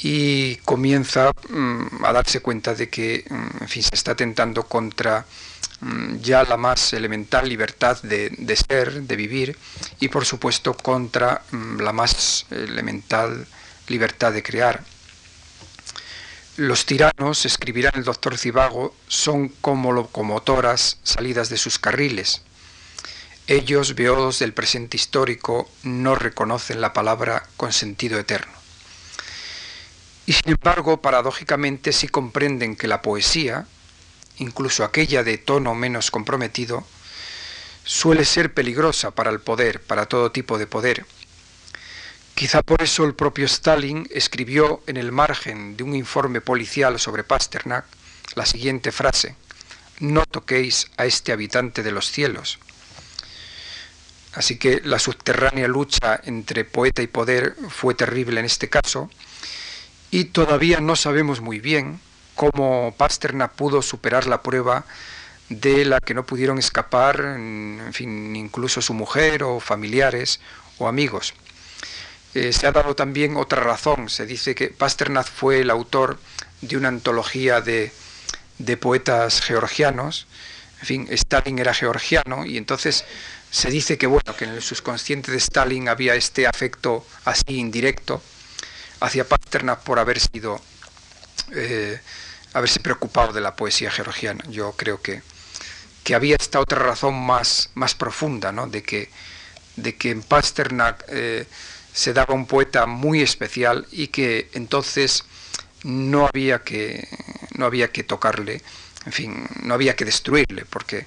y comienza mm, a darse cuenta de que mm, en fin, se está tentando contra mm, ya la más elemental libertad de, ser, de vivir, y por supuesto contra la más elemental libertad de crear. Los tiranos, escribirá el doctor Cibago, son como locomotoras salidas de sus carriles. Ellos, veodos del presente histórico, no reconocen la palabra con sentido eterno. Y sin embargo, paradójicamente, sí comprenden que la poesía, incluso aquella de tono menos comprometido, suele ser peligrosa para el poder, para todo tipo de poder. Quizá por eso el propio Stalin escribió en el margen de un informe policial sobre Pasternak la siguiente frase, no toquéis a este habitante de los cielos. Así que la subterránea lucha entre poeta y poder fue terrible en este caso, y todavía no sabemos muy bien cómo Pasternak pudo superar la prueba de la que no pudieron escapar, en fin, incluso su mujer o familiares o amigos. Eh, se ha dado también otra razón. Se dice que Pasternak fue el autor de una antología de, de poetas georgianos. En fin, Stalin era georgiano y entonces se dice que bueno, que en el subconsciente de Stalin había este afecto así indirecto hacia Pasternak por haber sido, eh, haberse preocupado de la poesía georgiana. Yo creo que, que había esta otra razón más, más profunda, ¿no? de, que, de que en Pasternak eh, se daba un poeta muy especial y que entonces no había que, no había que tocarle, en fin, no había que destruirle, porque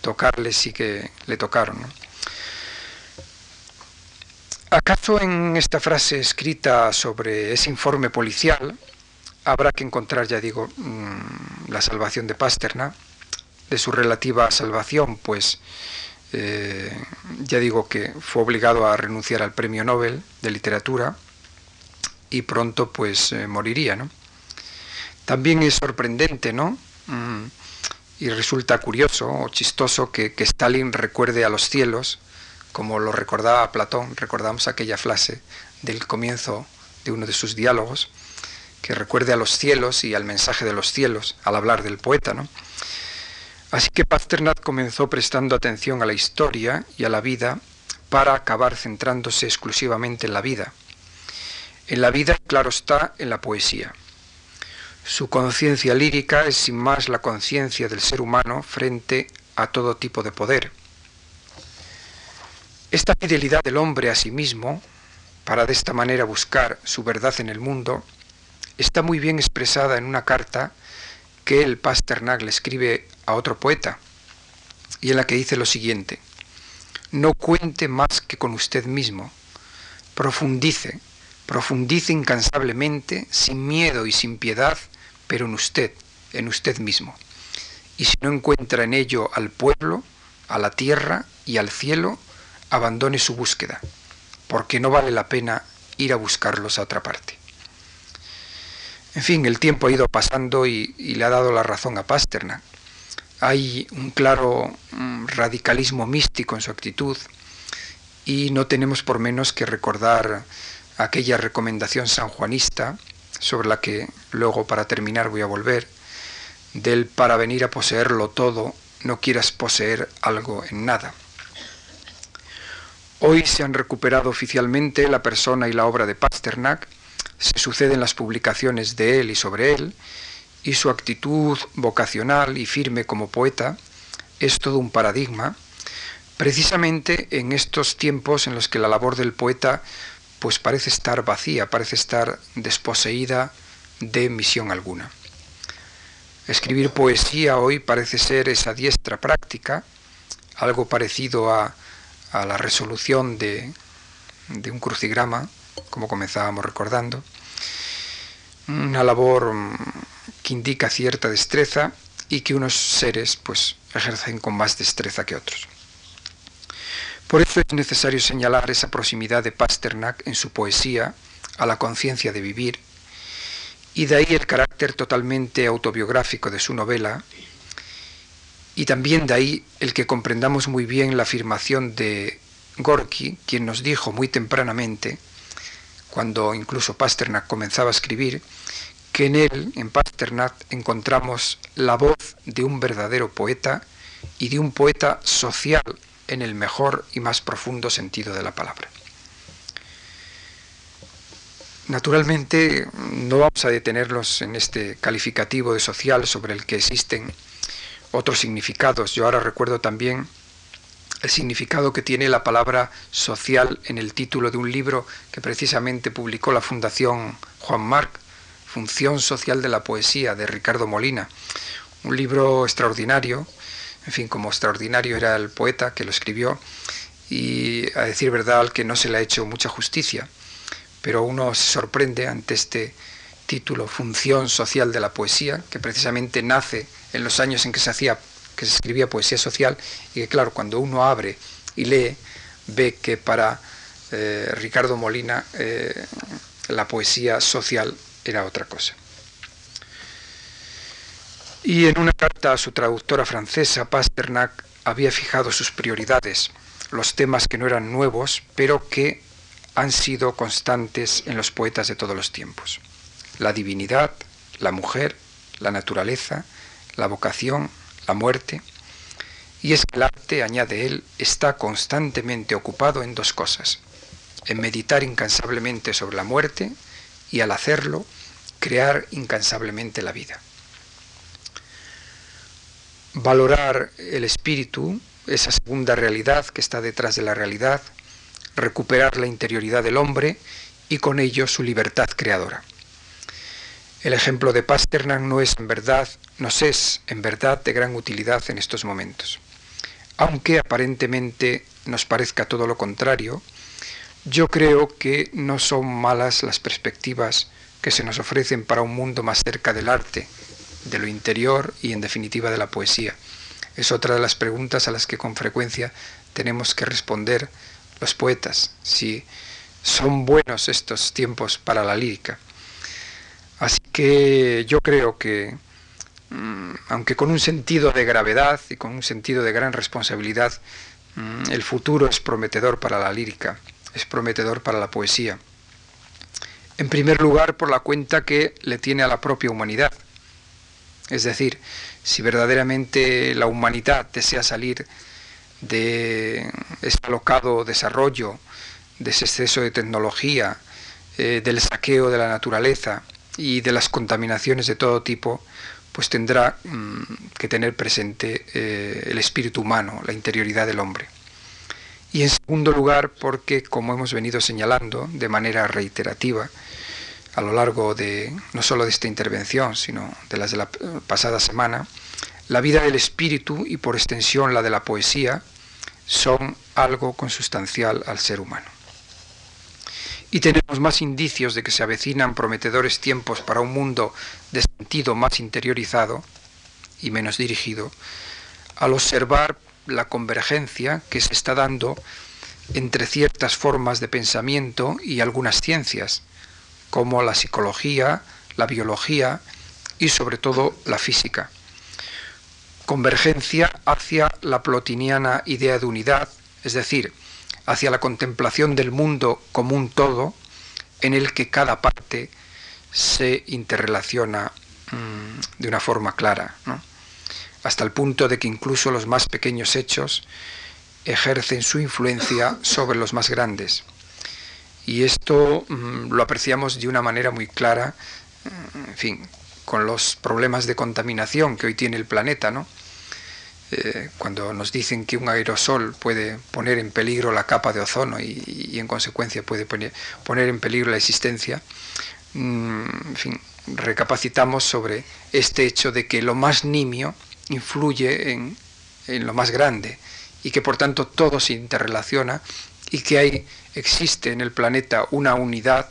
tocarle sí que le tocaron. ¿Acaso en esta frase escrita sobre ese informe policial habrá que encontrar, ya digo, mm, la salvación de Pasternak, de su relativa salvación, pues eh, ya digo que fue obligado a renunciar al premio Nobel de literatura y pronto pues eh, moriría, ¿no? También es sorprendente, ¿no? Mm, y resulta curioso o chistoso que Stalin recuerde a los cielos como lo recordaba Platón, recordamos aquella frase del comienzo de uno de sus diálogos, que recuerde a los cielos y al mensaje de los cielos al hablar del poeta, ¿no? Así que Pasternak comenzó prestando atención a la historia y a la vida para acabar centrándose exclusivamente en la vida. En la vida, claro está, en la poesía. Su conciencia lírica es sin más la conciencia del ser humano frente a todo tipo de poder esta fidelidad del hombre a sí mismo, para de esta manera buscar su verdad en el mundo, está muy bien expresada en una carta que el Pasternak le escribe a otro poeta, y en la que dice lo siguiente, no cuente más que con usted mismo, profundice, profundice incansablemente, sin miedo y sin piedad, pero en usted, en usted mismo. Y si no encuentra en ello al pueblo, a la tierra y al cielo, abandone su búsqueda, porque no vale la pena ir a buscarlos a otra parte. En fin, el tiempo ha ido pasando y, le ha dado la razón a Pasternak. Hay un claro mm, radicalismo místico en su actitud y no tenemos por menos que recordar aquella recomendación sanjuanista sobre la que luego para terminar voy a volver, del para venir a poseerlo todo, no quieras poseer algo en nada. Hoy se han recuperado oficialmente la persona y la obra de Pasternak, se suceden las publicaciones de él y sobre él, y su actitud vocacional y firme como poeta es todo un paradigma, precisamente en estos tiempos en los que la labor del poeta pues parece estar vacía, parece estar desposeída de misión alguna. Escribir poesía hoy parece ser esa diestra práctica, algo parecido a, la resolución de, de un crucigrama, como comenzábamos recordando, una labor mm, que indica cierta destreza y que unos seres pues ejercen con más destreza que otros. Por eso es necesario señalar esa proximidad de Pasternak en su poesía a la conciencia de vivir y de ahí el carácter totalmente autobiográfico de su novela y también de ahí el que comprendamos muy bien la afirmación de Gorky, quien nos dijo muy tempranamente, cuando incluso Pasternak comenzaba a escribir, que en él, en Pasternak, encontramos la voz de un verdadero poeta y de un poeta social en el mejor y más profundo sentido de la palabra. Naturalmente, no vamos a detenernos en este calificativo de social sobre el que existen otros significados. Yo ahora recuerdo también el significado que tiene la palabra social en el título de un libro que precisamente publicó la Fundación Juan Marc, Función Social de la Poesía, de Ricardo Molina. Un libro extraordinario, en fin, como extraordinario era el poeta que lo escribió, y a decir verdad al que no se le ha hecho mucha justicia pero uno se sorprende ante este título, Función Social de la Poesía, que precisamente nace en los años en que se hacía, que se escribía poesía social, y que claro, cuando uno abre y lee, ve que para eh, Ricardo Molina eh, la poesía social era otra cosa. Y en una carta a su traductora francesa, Pasternak había fijado sus prioridades, los temas que no eran nuevos, pero que han sido constantes en los poetas de todos los tiempos. La divinidad, la mujer, la naturaleza, la vocación, la muerte. Y es que el arte, añade él, está constantemente ocupado en dos cosas, en meditar incansablemente sobre la muerte y al hacerlo, crear incansablemente la vida. Valorar el espíritu, esa segunda realidad que está detrás de la realidad, recuperar la interioridad del hombre y con ello su libertad creadora. El ejemplo de Pasternak no es en verdad, nos es en verdad de gran utilidad en estos momentos. Aunque aparentemente nos parezca todo lo contrario, yo creo que no son malas las perspectivas que se nos ofrecen para un mundo más cerca del arte, de lo interior y en definitiva de la poesía. Es otra de las preguntas a las que con frecuencia tenemos que responder los poetas, si son buenos estos tiempos para la lírica. Así que yo creo que, mm, aunque con un sentido de gravedad y con un sentido de gran responsabilidad, mm, el futuro es prometedor para la lírica, es prometedor para la poesía. En primer lugar, por la cuenta que le tiene a la propia humanidad. Es decir, si verdaderamente la humanidad desea salir de ese alocado desarrollo, de ese exceso de tecnología, eh, del saqueo de la naturaleza y de las contaminaciones de todo tipo, pues tendrá mm, que tener presente eh, el espíritu humano, la interioridad del hombre. Y en segundo lugar, porque, como hemos venido señalando de manera reiterativa, a lo largo de no solo de esta intervención, sino de las de la pasada semana, la vida del espíritu y por extensión la de la poesía son algo consustancial al ser humano. Y tenemos más indicios de que se avecinan prometedores tiempos para un mundo de sentido más interiorizado y menos dirigido, al observar la convergencia que se está dando entre ciertas formas de pensamiento y algunas ciencias, como la psicología, la biología y sobre todo la física. Convergencia hacia la plotiniana idea de unidad, es decir, hacia la contemplación del mundo como un todo en el que cada parte se interrelaciona mm, de una forma clara, hasta el punto de que incluso los más pequeños hechos ejercen su influencia sobre los más grandes. Y esto mm, lo apreciamos de una manera muy clara, mm, en fin, con los problemas de contaminación que hoy tiene el planeta, ¿no? Eh, cuando nos dicen que un aerosol puede poner en peligro la capa de ozono y, en consecuencia puede poner, en peligro la existencia, mm, en fin, recapacitamos sobre este hecho de que lo más nimio influye en, lo más grande y que por tanto todo se interrelaciona y que existe en el planeta una unidad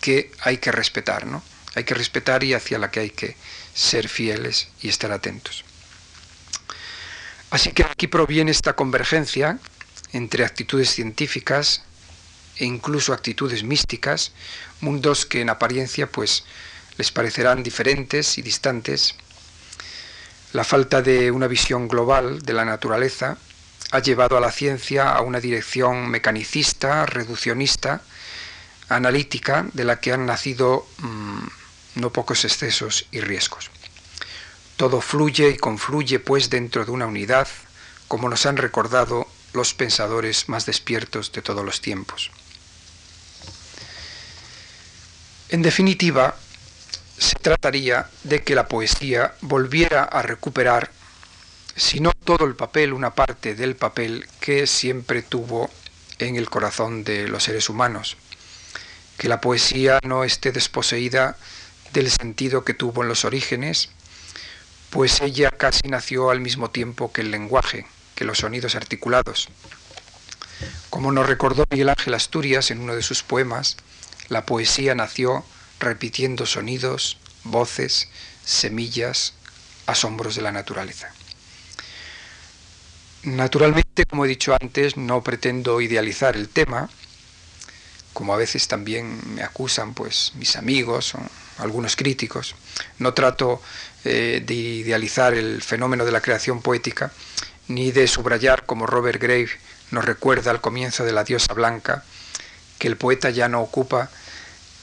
que hay que respetar, ¿no? Hay que respetar y hacia la que hay que ser fieles y estar atentos. Así que aquí proviene esta convergencia entre actitudes científicas e incluso actitudes místicas, mundos que en apariencia pues les parecerán diferentes y distantes. La falta de una visión global de la naturaleza ha llevado a la ciencia a una dirección mecanicista, reduccionista, analítica, de la que han nacido mm, no pocos excesos y riesgos. Todo fluye y confluye pues dentro de una unidad, como nos han recordado los pensadores más despiertos de todos los tiempos. En definitiva, se trataría de que la poesía volviera a recuperar, si no todo el papel, una parte del papel que siempre tuvo en el corazón de los seres humanos, que la poesía no esté desposeída del sentido que tuvo en los orígenes, pues ella casi nació al mismo tiempo que el lenguaje, que los sonidos articulados. Como nos recordó Miguel Ángel Asturias en uno de sus poemas, la poesía nació repitiendo sonidos, voces, semillas, asombros de la naturaleza. Naturalmente, como he dicho antes, no pretendo idealizar el tema, como a veces también me acusan pues mis amigos o algunos críticos. No trato eh, de idealizar el fenómeno de la creación poética, ni de subrayar, como Robert Grave nos recuerda al comienzo de La diosa blanca, que el poeta ya no ocupa,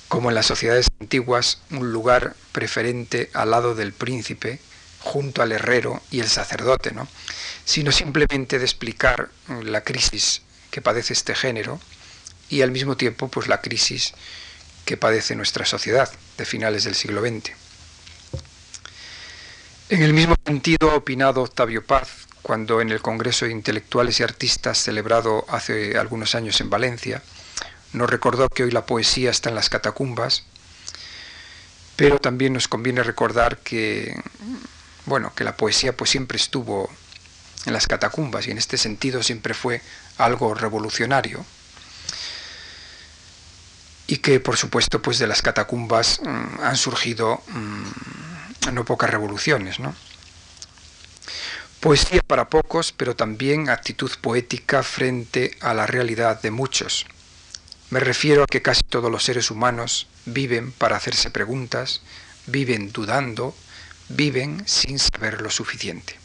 como en las sociedades antiguas, un lugar preferente al lado del príncipe, junto al herrero y el sacerdote, ¿no? sino simplemente de explicar la crisis que padece este género y al mismo tiempo pues la crisis que padece nuestra sociedad de finales del siglo XX. En el mismo sentido ha opinado Octavio Paz cuando en el Congreso de Intelectuales y Artistas celebrado hace algunos años en Valencia, nos recordó que hoy la poesía está en las catacumbas, pero también nos conviene recordar que, bueno, que la poesía pues siempre estuvo en las catacumbas y en este sentido siempre fue algo revolucionario y que por supuesto pues de las catacumbas mm, han surgido mm, no pocas revoluciones, ¿no? Poesía para pocos, pero también actitud poética frente a la realidad de muchos. Me refiero a que casi todos los seres humanos viven para hacerse preguntas, viven dudando, viven sin saber lo suficiente.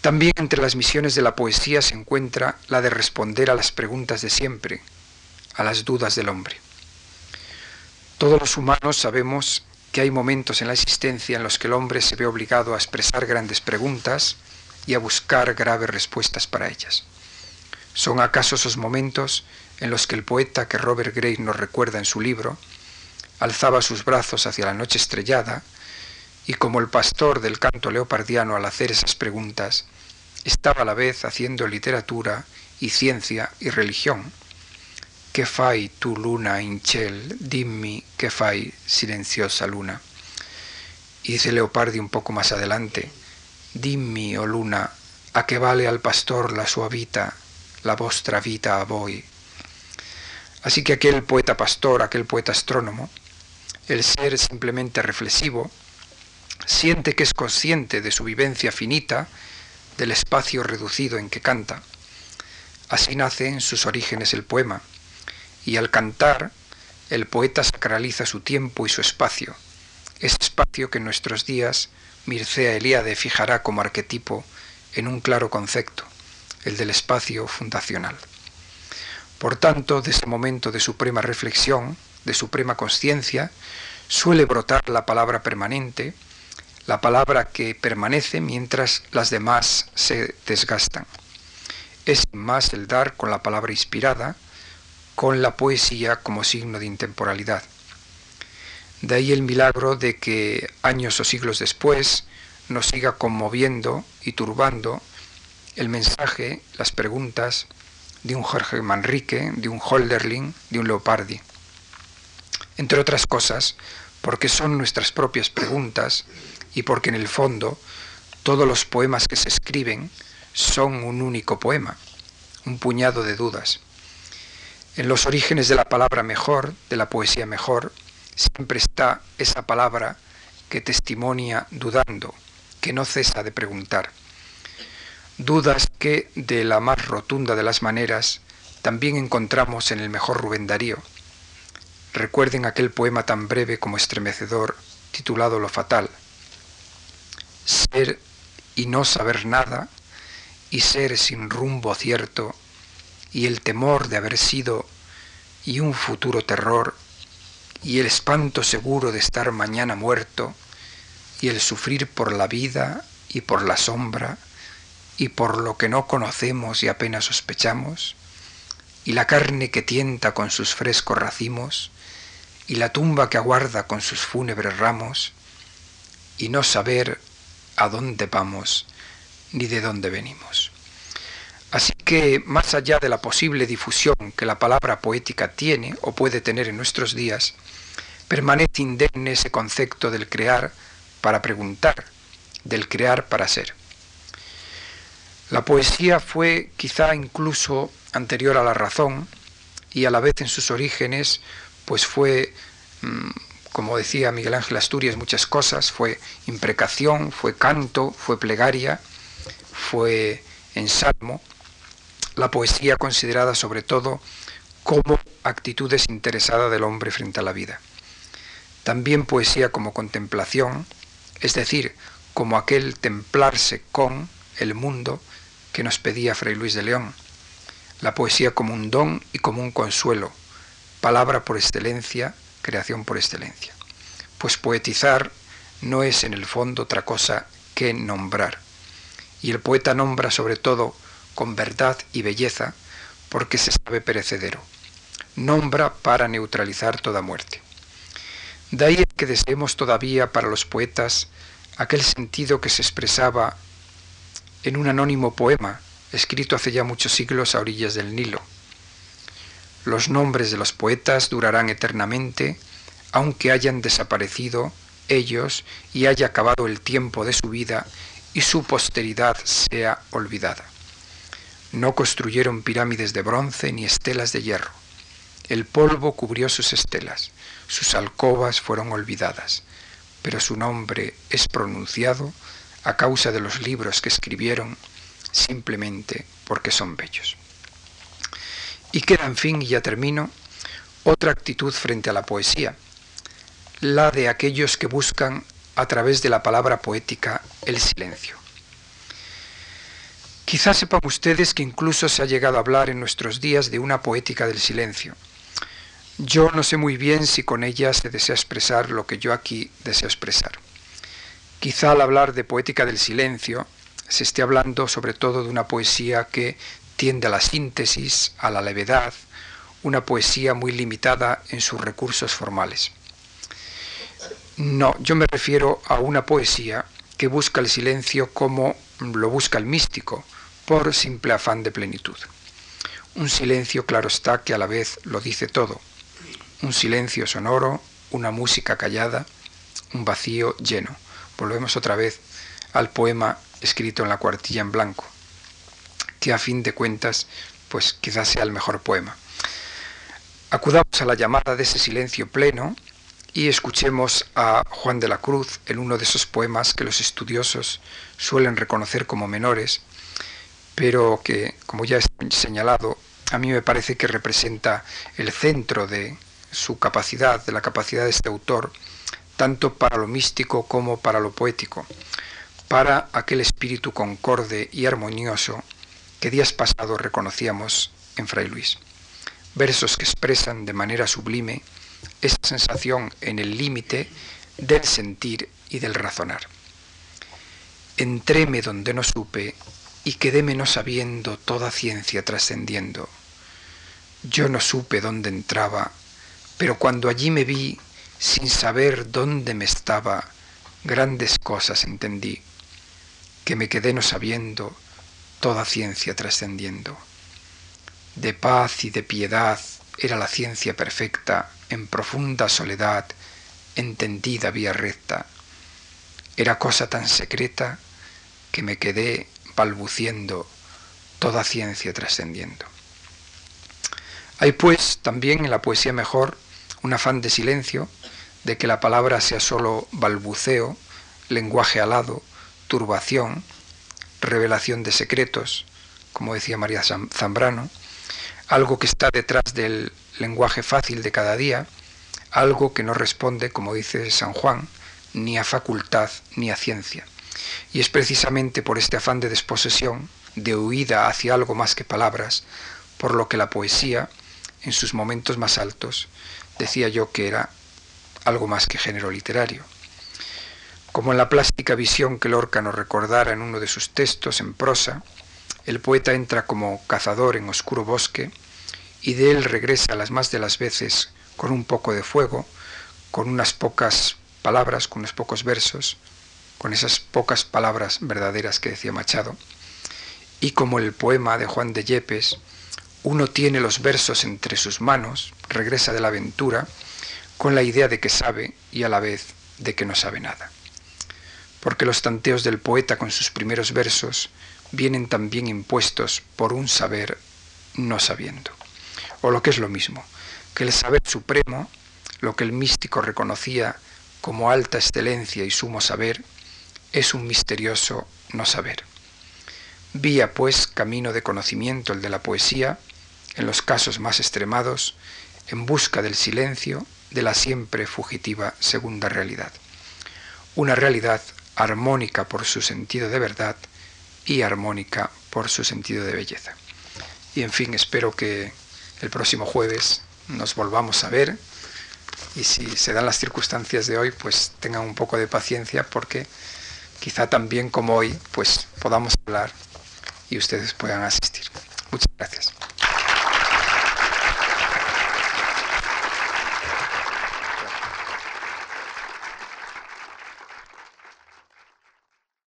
También entre las misiones de la poesía se encuentra la de responder a las preguntas de siempre, a las dudas del hombre. Todos los humanos sabemos que hay momentos en la existencia en los que el hombre se ve obligado a expresar grandes preguntas y a buscar graves respuestas para ellas. ¿Son acaso esos momentos en los que el poeta que Robert Gray nos recuerda en su libro alzaba sus brazos hacia la noche estrellada y como el pastor del canto leopardiano al hacer esas preguntas, estaba a la vez haciendo literatura y ciencia y religión? ¿Qué fai tu luna inchel? Dimmi che fai silenciosa luna. Y dice Leopardi un poco más adelante, Dimmi, oh luna, a qué vale al pastor la suavita, la vostra vita a voi. Así que aquel poeta pastor, aquel poeta astrónomo, el ser simplemente reflexivo, siente que es consciente de su vivencia finita, del espacio reducido en que canta. Así nace en sus orígenes el poema y al cantar, el poeta sacraliza su tiempo y su espacio, ese espacio que en nuestros días Mircea Eliade fijará como arquetipo en un claro concepto, el del espacio fundacional. Por tanto, de ese momento de suprema reflexión, de suprema conciencia, suele brotar la palabra permanente, la palabra que permanece mientras las demás se desgastan. Es más el dar con la palabra inspirada, con la poesía como signo de intemporalidad. De ahí el milagro de que años o siglos después nos siga conmoviendo y turbando el mensaje, las preguntas de un Jorge Manrique, de un Holderlin, de un Leopardi. Entre otras cosas, porque son nuestras propias preguntas y porque en el fondo todos los poemas que se escriben son un único poema, un puñado de dudas. En los orígenes de la palabra mejor, de la poesía mejor, siempre está esa palabra que testimonia dudando, que no cesa de preguntar. Dudas que, de la más rotunda de las maneras, también encontramos en el mejor Rubén Darío. Recuerden aquel poema tan breve como estremecedor, titulado Lo Fatal. Ser y no saber nada, y ser sin rumbo cierto, y el temor de haber sido, y un futuro terror, y el espanto seguro de estar mañana muerto, y el sufrir por la vida y por la sombra, y por lo que no conocemos y apenas sospechamos, y la carne que tienta con sus frescos racimos, y la tumba que aguarda con sus fúnebres ramos, y no saber a dónde vamos ni de dónde venimos. Así que, más allá de la posible difusión que la palabra poética tiene o puede tener en nuestros días, permanece indemne ese concepto del crear para preguntar, del crear para ser. La poesía fue quizá incluso anterior a la razón y a la vez en sus orígenes pues fue, mm, como decía Miguel Ángel Asturias, muchas cosas, fue imprecación, fue canto, fue plegaria, fue ensalmo, la poesía considerada sobre todo como actitud desinteresada del hombre frente a la vida. También poesía como contemplación, es decir, como aquel templarse con el mundo que nos pedía Fray Luis de León. La poesía como un don y como un consuelo, palabra por excelencia, creación por excelencia. Pues poetizar no es en el fondo otra cosa que nombrar. Y el poeta nombra sobre todo con verdad y belleza porque se sabe perecedero. Nombra para neutralizar toda muerte. De ahí que deseemos todavía para los poetas aquel sentido que se expresaba en un anónimo poema escrito hace ya muchos siglos a orillas del Nilo. Los nombres de los poetas durarán eternamente, aunque hayan desaparecido ellos y haya acabado el tiempo de su vida y su posteridad sea olvidada. No construyeron pirámides de bronce ni estelas de hierro. El polvo cubrió sus estelas, sus alcobas fueron olvidadas, pero su nombre es pronunciado a causa de los libros que escribieron simplemente porque son bellos. Y queda, en fin, y ya termino, otra actitud frente a la poesía, la de aquellos que buscan a través de la palabra poética el silencio. Quizás sepan ustedes que incluso se ha llegado a hablar en nuestros días de una poética del silencio. Yo no sé muy bien si con ella se desea expresar lo que yo aquí deseo expresar. Quizá al hablar de poética del silencio se esté hablando sobre todo de una poesía que tiende a la síntesis, a la levedad, una poesía muy limitada en sus recursos formales. No, yo me refiero a una poesía que busca el silencio como lo busca el místico, por simple afán de plenitud. Un silencio, claro está, que a la vez lo dice todo. Un silencio sonoro, una música callada, un vacío lleno. Volvemos otra vez al poema escrito en la cuartilla en blanco, que a fin de cuentas, pues quizás sea el mejor poema. Acudamos a la llamada de ese silencio pleno y escuchemos a Juan de la Cruz en uno de esos poemas que los estudiosos suelen reconocer como menores, pero que, como ya he señalado, a mí me parece que representa el centro de su capacidad, de la capacidad de este autor, tanto para lo místico como para lo poético, para aquel espíritu concorde y armonioso que días pasados reconocíamos en Fray Luis. Versos que expresan de manera sublime esa sensación en el límite del sentir y del razonar. Entréme donde no supe y quedéme no sabiendo toda ciencia trascendiendo. Yo no supe dónde entraba, pero cuando allí me vi, sin saber dónde me estaba, grandes cosas entendí. que me quedé no sabiendo, toda ciencia trascendiendo. De paz y de piedad era la ciencia perfecta, en profunda soledad, entendida vía recta. Era cosa tan secreta que me quedé balbuciendo, toda ciencia trascendiendo. Hay pues también en la poesía mejor un afán de silencio, de que la palabra sea sólo balbuceo, lenguaje alado, turbación, revelación de secretos, como decía María Zambrano, algo que está detrás del lenguaje fácil de cada día, algo que no responde, como dice San Juan, ni a facultad ni a ciencia. Y es precisamente por este afán de desposesión, de huida hacia algo más que palabras, por lo que la poesía, en sus momentos más altos, decía yo que era algo más que género literario. Como en la plástica visión que Lorca nos recordara en uno de sus textos en prosa, el poeta entra como cazador en oscuro bosque y de él regresa las más de las veces con un poco de fuego, con unas pocas palabras, con unos pocos versos, con esas pocas palabras verdaderas que decía Machado. Y como el poema de Juan de Yepes, uno tiene los versos entre sus manos, regresa de la aventura, con la idea de que sabe y a la vez de que no sabe nada. Porque los tanteos del poeta con sus primeros versos vienen también impuestos por un saber no sabiendo. O lo que es lo mismo, que el saber supremo, lo que el místico reconocía como alta excelencia y sumo saber, es un misterioso no saber. Vía pues camino de conocimiento el de la poesía, en los casos más extremados, en busca del silencio de la siempre fugitiva segunda realidad. Una realidad armónica por su sentido de verdad y armónica por su sentido de belleza. Y en fin, espero que el próximo jueves nos volvamos a ver y si se dan las circunstancias de hoy, pues tengan un poco de paciencia porque quizá también como hoy, pues podamos hablar y ustedes puedan asistir. Muchas gracias.